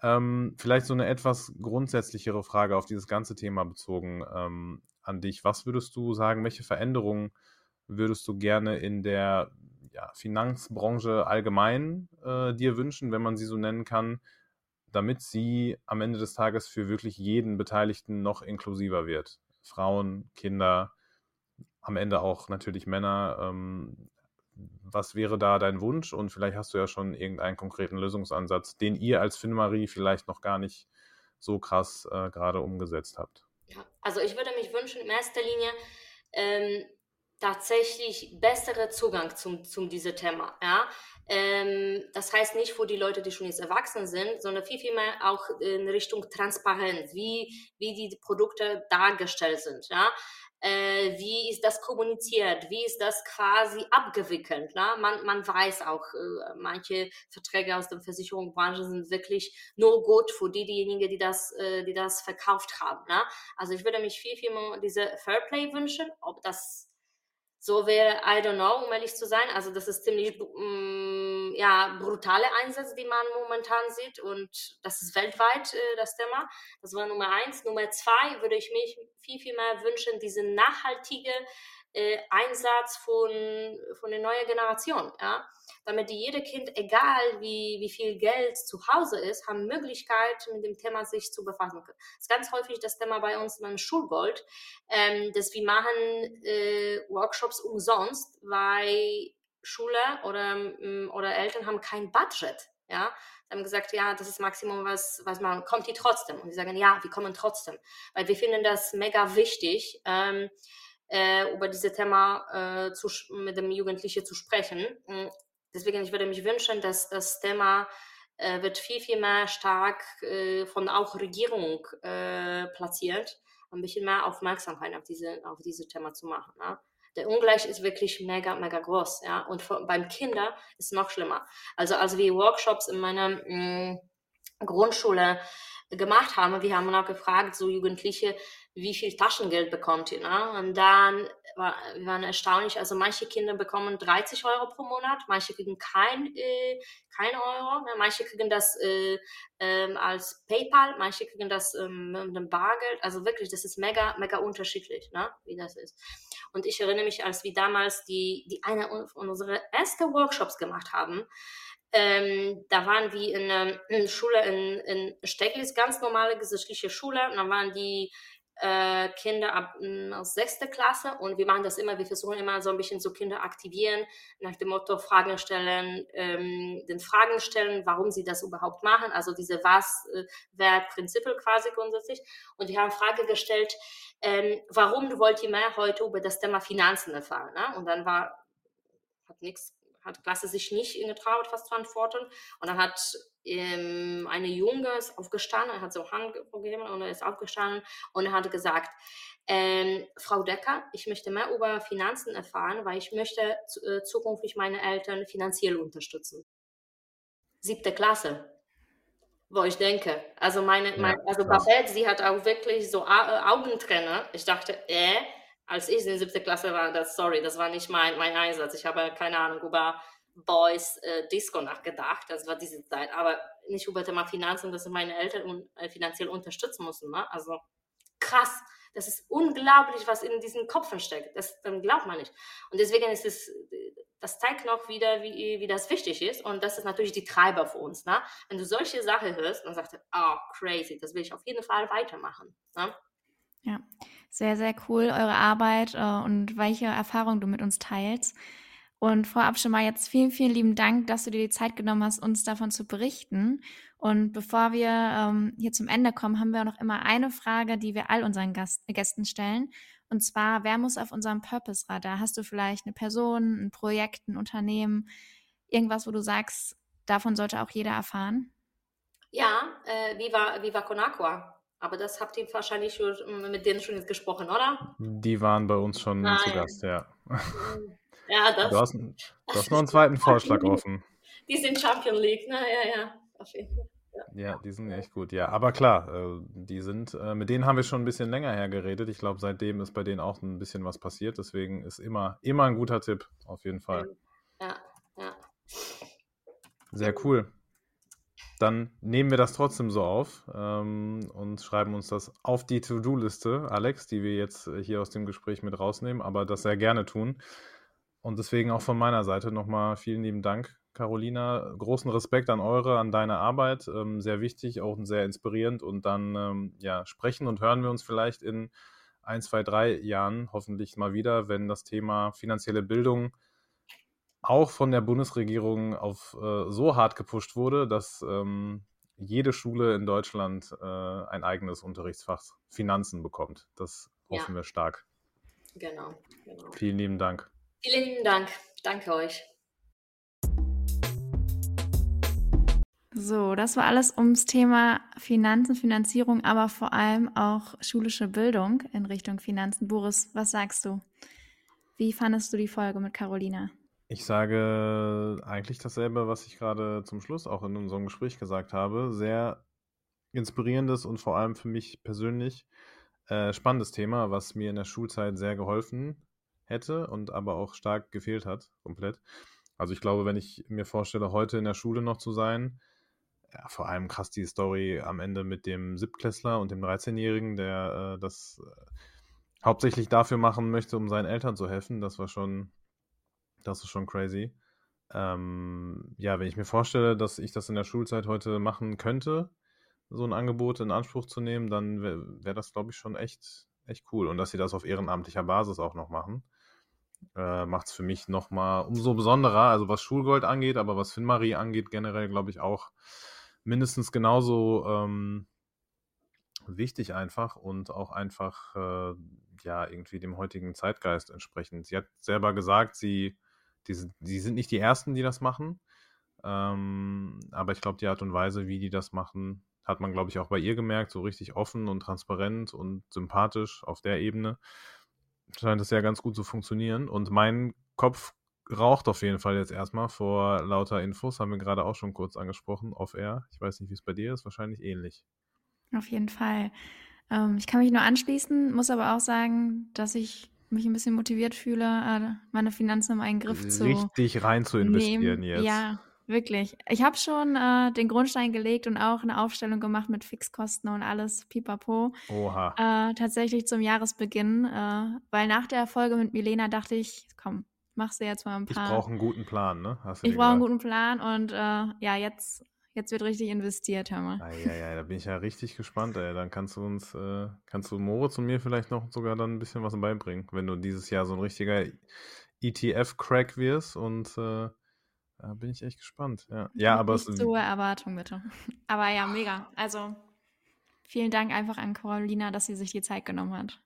Ähm, vielleicht so eine etwas grundsätzlichere Frage auf dieses ganze Thema bezogen ähm, an dich. Was würdest du sagen, welche Veränderungen würdest du gerne in der ja, Finanzbranche allgemein äh, dir wünschen, wenn man sie so nennen kann, damit sie am Ende des Tages für wirklich jeden Beteiligten noch inklusiver wird? Frauen, Kinder, am Ende auch natürlich Männer. Ähm, was wäre da dein Wunsch? Und vielleicht hast du ja schon irgendeinen konkreten Lösungsansatz, den ihr als Finmarie vielleicht noch gar nicht so krass äh, gerade umgesetzt habt. Ja, also ich würde mich wünschen, in erster Linie ähm, tatsächlich bessere Zugang zum, zum diesem Thema. Ja? Ähm, das heißt nicht für die Leute, die schon jetzt erwachsen sind, sondern viel, viel mehr auch in Richtung Transparenz, wie, wie die Produkte dargestellt sind. Ja? äh, wie ist das kommuniziert, wie ist das quasi abgewickelt. Ne? Man, man weiß auch, äh, manche Verträge aus der Versicherungsbranche sind wirklich nur gut für die, diejenigen, die das, äh, die das verkauft haben. Ne? Also ich würde mich viel, viel mehr diese Fairplay wünschen, ob das so wäre, I don't know, um ehrlich zu sein. Also das ist ziemlich mm, ja, brutale Einsätze, die man momentan sieht und das ist weltweit äh, das Thema. Das war Nummer eins. Nummer zwei würde ich mich viel, viel mehr wünschen, diese nachhaltige äh, Einsatz von, von der neuen Generation, ja? damit jede Kind, egal wie, wie viel Geld zu Hause ist, haben Möglichkeit, mit dem Thema sich zu befassen. Das ist ganz häufig das Thema bei uns beim Schulgold, ähm, dass wir machen äh, Workshops umsonst, weil Schule oder, mm, oder Eltern haben kein Budget, ja, haben gesagt, ja, das ist Maximum, was, was man, kommt die trotzdem? Und die sagen, ja, wir kommen trotzdem, weil wir finden das mega wichtig, ähm, äh, über dieses Thema äh, zu, mit dem Jugendlichen zu sprechen. Mm, deswegen, ich würde mich wünschen, dass das Thema äh, wird viel, viel mehr stark äh, von auch Regierung äh, platziert, ein bisschen mehr Aufmerksamkeit auf diese, auf diese Thema zu machen. Ne? Der Ungleich ist wirklich mega, mega groß. Ja? Und für, beim Kinder ist es noch schlimmer. Also als wir Workshops in meiner mh, mm, Grundschule gemacht haben, wir haben auch gefragt, so Jugendliche, wie viel Taschengeld bekommt ihr? Ne? Und dann war, waren erstaunlich, also manche Kinder bekommen 30 Euro pro Monat, manche kriegen kein, äh, kein Euro, ne? manche kriegen das äh, ähm, als PayPal, manche kriegen das ähm, mit dem Bargeld. Also wirklich, das ist mega, mega unterschiedlich, ne? wie das ist. Und ich erinnere mich, als wir damals die, die eine unserer ersten Workshops gemacht haben, ähm, da waren wir in einer in Schule in, in Steglitz, ganz normale gesetzliche Schule. Und da waren die äh, Kinder ab hm, aus sechste Klasse und wir machen das immer, wir versuchen immer so ein bisschen so Kinder aktivieren, nach dem Motto Fragen stellen, ähm, den Fragen stellen, warum sie das überhaupt machen, also diese was, äh, wer Prinzip quasi grundsätzlich. Und wir haben Frage gestellt, ähm, warum wollt ihr mehr heute über das Thema Finanzen erfahren? Ne? Und dann war, hat nichts hat Klasse sich nicht getraut, was zu antworten. Und dann hat ähm, eine Junge ist aufgestanden, hat so Hand gegeben und er ist aufgestanden und er hat gesagt, ähm, Frau Decker, ich möchte mehr über Finanzen erfahren, weil ich möchte äh, zukünftig meine Eltern finanziell unterstützen. Siebte Klasse. Wo ich denke, also meine, ja, mein, also Babette, sie hat auch wirklich so Au Augenträne. Ich dachte, äh, als ich in der siebten Klasse war, das, sorry, das war nicht mein, mein Einsatz. Ich habe keine Ahnung über Boys äh, Disco nachgedacht. Das war diese Zeit. Aber nicht über Thema Finanzen, dass meine Eltern un, äh, finanziell unterstützen mussten. Ne? Also krass. Das ist unglaublich, was in diesen Köpfen steckt. Das dann glaubt man nicht. Und deswegen ist es, das zeigt noch wieder, wie, wie das wichtig ist. Und das ist natürlich die Treiber für uns. Ne? Wenn du solche Sachen hörst, dann sagst du, oh, crazy, das will ich auf jeden Fall weitermachen. Ne? Ja, sehr, sehr cool, eure Arbeit äh, und welche Erfahrungen du mit uns teilst. Und vorab schon mal jetzt vielen, vielen lieben Dank, dass du dir die Zeit genommen hast, uns davon zu berichten. Und bevor wir ähm, hier zum Ende kommen, haben wir noch immer eine Frage, die wir all unseren Gast Gästen stellen. Und zwar, wer muss auf unserem Purpose-Radar? Hast du vielleicht eine Person, ein Projekt, ein Unternehmen, irgendwas, wo du sagst, davon sollte auch jeder erfahren? Ja, äh, Viva, Viva Conaqua. Aber das habt ihr wahrscheinlich schon, mm, mit denen schon jetzt gesprochen, oder? Die waren bei uns schon Nein. zu Gast, ja. Ja, das. Du hast, du hast noch einen zweiten Vorschlag offen. Die sind Champion League, ne? Ja, ja. Auf jeden Fall. Ja. die sind echt gut, ja. Aber klar, äh, die sind, äh, mit denen haben wir schon ein bisschen länger her geredet. Ich glaube, seitdem ist bei denen auch ein bisschen was passiert. Deswegen ist immer, immer ein guter Tipp, auf jeden Fall. Ja, ja. Sehr cool dann nehmen wir das trotzdem so auf ähm, und schreiben uns das auf die To-Do-Liste, Alex, die wir jetzt äh, hier aus dem Gespräch mit rausnehmen, aber das sehr gerne tun. Und deswegen auch von meiner Seite nochmal vielen lieben Dank, Carolina. Großen Respekt an eure, an deine Arbeit. Ähm, sehr wichtig, auch sehr inspirierend. Und dann ähm, ja, sprechen und hören wir uns vielleicht in ein, zwei, drei Jahren hoffentlich mal wieder, wenn das Thema finanzielle Bildung auch von der Bundesregierung auf äh, so hart gepusht wurde, dass ähm, jede Schule in Deutschland äh, ein eigenes Unterrichtsfach Finanzen bekommt. Das hoffen ja. wir stark. Genau, genau. Vielen lieben Dank. Vielen lieben Dank. Danke euch. So, das war alles ums Thema Finanzen, Finanzierung, aber vor allem auch schulische Bildung in Richtung Finanzen. Boris, was sagst du? Wie fandest du die Folge mit Carolina? Ich sage eigentlich dasselbe, was ich gerade zum Schluss auch in unserem Gespräch gesagt habe. Sehr inspirierendes und vor allem für mich persönlich äh, spannendes Thema, was mir in der Schulzeit sehr geholfen hätte und aber auch stark gefehlt hat, komplett. Also ich glaube, wenn ich mir vorstelle, heute in der Schule noch zu sein, ja, vor allem krass die Story am Ende mit dem Siebtklässler und dem 13-Jährigen, der äh, das äh, hauptsächlich dafür machen möchte, um seinen Eltern zu helfen. Das war schon, das ist schon crazy. Ähm, ja, wenn ich mir vorstelle, dass ich das in der Schulzeit heute machen könnte, so ein Angebot in Anspruch zu nehmen, dann wäre wär das, glaube ich, schon echt, echt cool. Und dass sie das auf ehrenamtlicher Basis auch noch machen, äh, macht es für mich nochmal umso besonderer. Also was Schulgold angeht, aber was Finnmarie angeht, generell, glaube ich, auch mindestens genauso ähm, wichtig einfach und auch einfach äh, ja irgendwie dem heutigen Zeitgeist entsprechend. Sie hat selber gesagt, sie, die, die sind nicht die Ersten, die das machen. Ähm, aber ich glaube, die Art und Weise, wie die das machen, hat man, glaube ich, auch bei ihr gemerkt, so richtig offen und transparent und sympathisch auf der Ebene. Scheint es ja ganz gut zu funktionieren. Und mein Kopf raucht auf jeden Fall jetzt erstmal vor lauter Infos, haben wir gerade auch schon kurz angesprochen, off-air. Ich weiß nicht, wie es bei dir ist, wahrscheinlich ähnlich. Auf jeden Fall. Ähm, ich kann mich nur anschließen, muss aber auch sagen, dass ich mich ein bisschen motiviert fühle, äh, meine Finanzen in einen Griff zu Richtig rein zu investieren nehmen. jetzt. Ja, wirklich. Ich habe schon äh, den Grundstein gelegt und auch eine Aufstellung gemacht mit Fixkosten und alles, pipapo. Oha. Äh, tatsächlich zum Jahresbeginn, äh, weil nach der Folge mit Milena dachte ich, komm, machst du jetzt mal ein paar. Ich brauche einen guten Plan, ne? ich brauche einen guten Plan und äh, ja, jetzt, jetzt wird richtig investiert, hör mal. Ah, ja, ja, da bin ich ja richtig gespannt, ey. Dann kannst du uns, äh, kannst du Moritz und mir vielleicht noch sogar dann ein bisschen was beibringen, wenn du dieses Jahr so ein richtiger ETF-Crack wirst und äh, da bin ich echt gespannt. Ja, ja aber Nicht es so Erwartung, bitte. Aber ja, mega. Also vielen Dank einfach an Carolina, dass sie sich die Zeit genommen hat.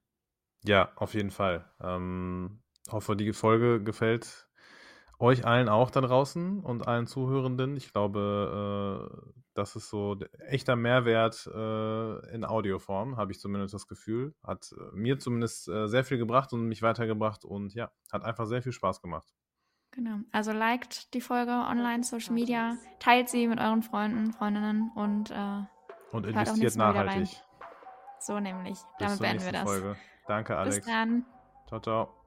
Ja, auf jeden Fall. Ähm, hoffe, die Folge gefällt euch allen auch da draußen und allen Zuhörenden. Ich glaube, äh, das ist so echter Mehrwert äh, in Audioform, habe ich zumindest das Gefühl. Hat äh, mir zumindest äh, sehr viel gebracht und mich weitergebracht und ja, hat einfach sehr viel Spaß gemacht. Genau. Also liked die Folge online, Social Media, teilt sie mit euren Freunden, Freundinnen und äh, und investiert nachhaltig. So nämlich. Damit beenden wir das. Folge. Danke, Alex. Bis dann. Ciao, ciao.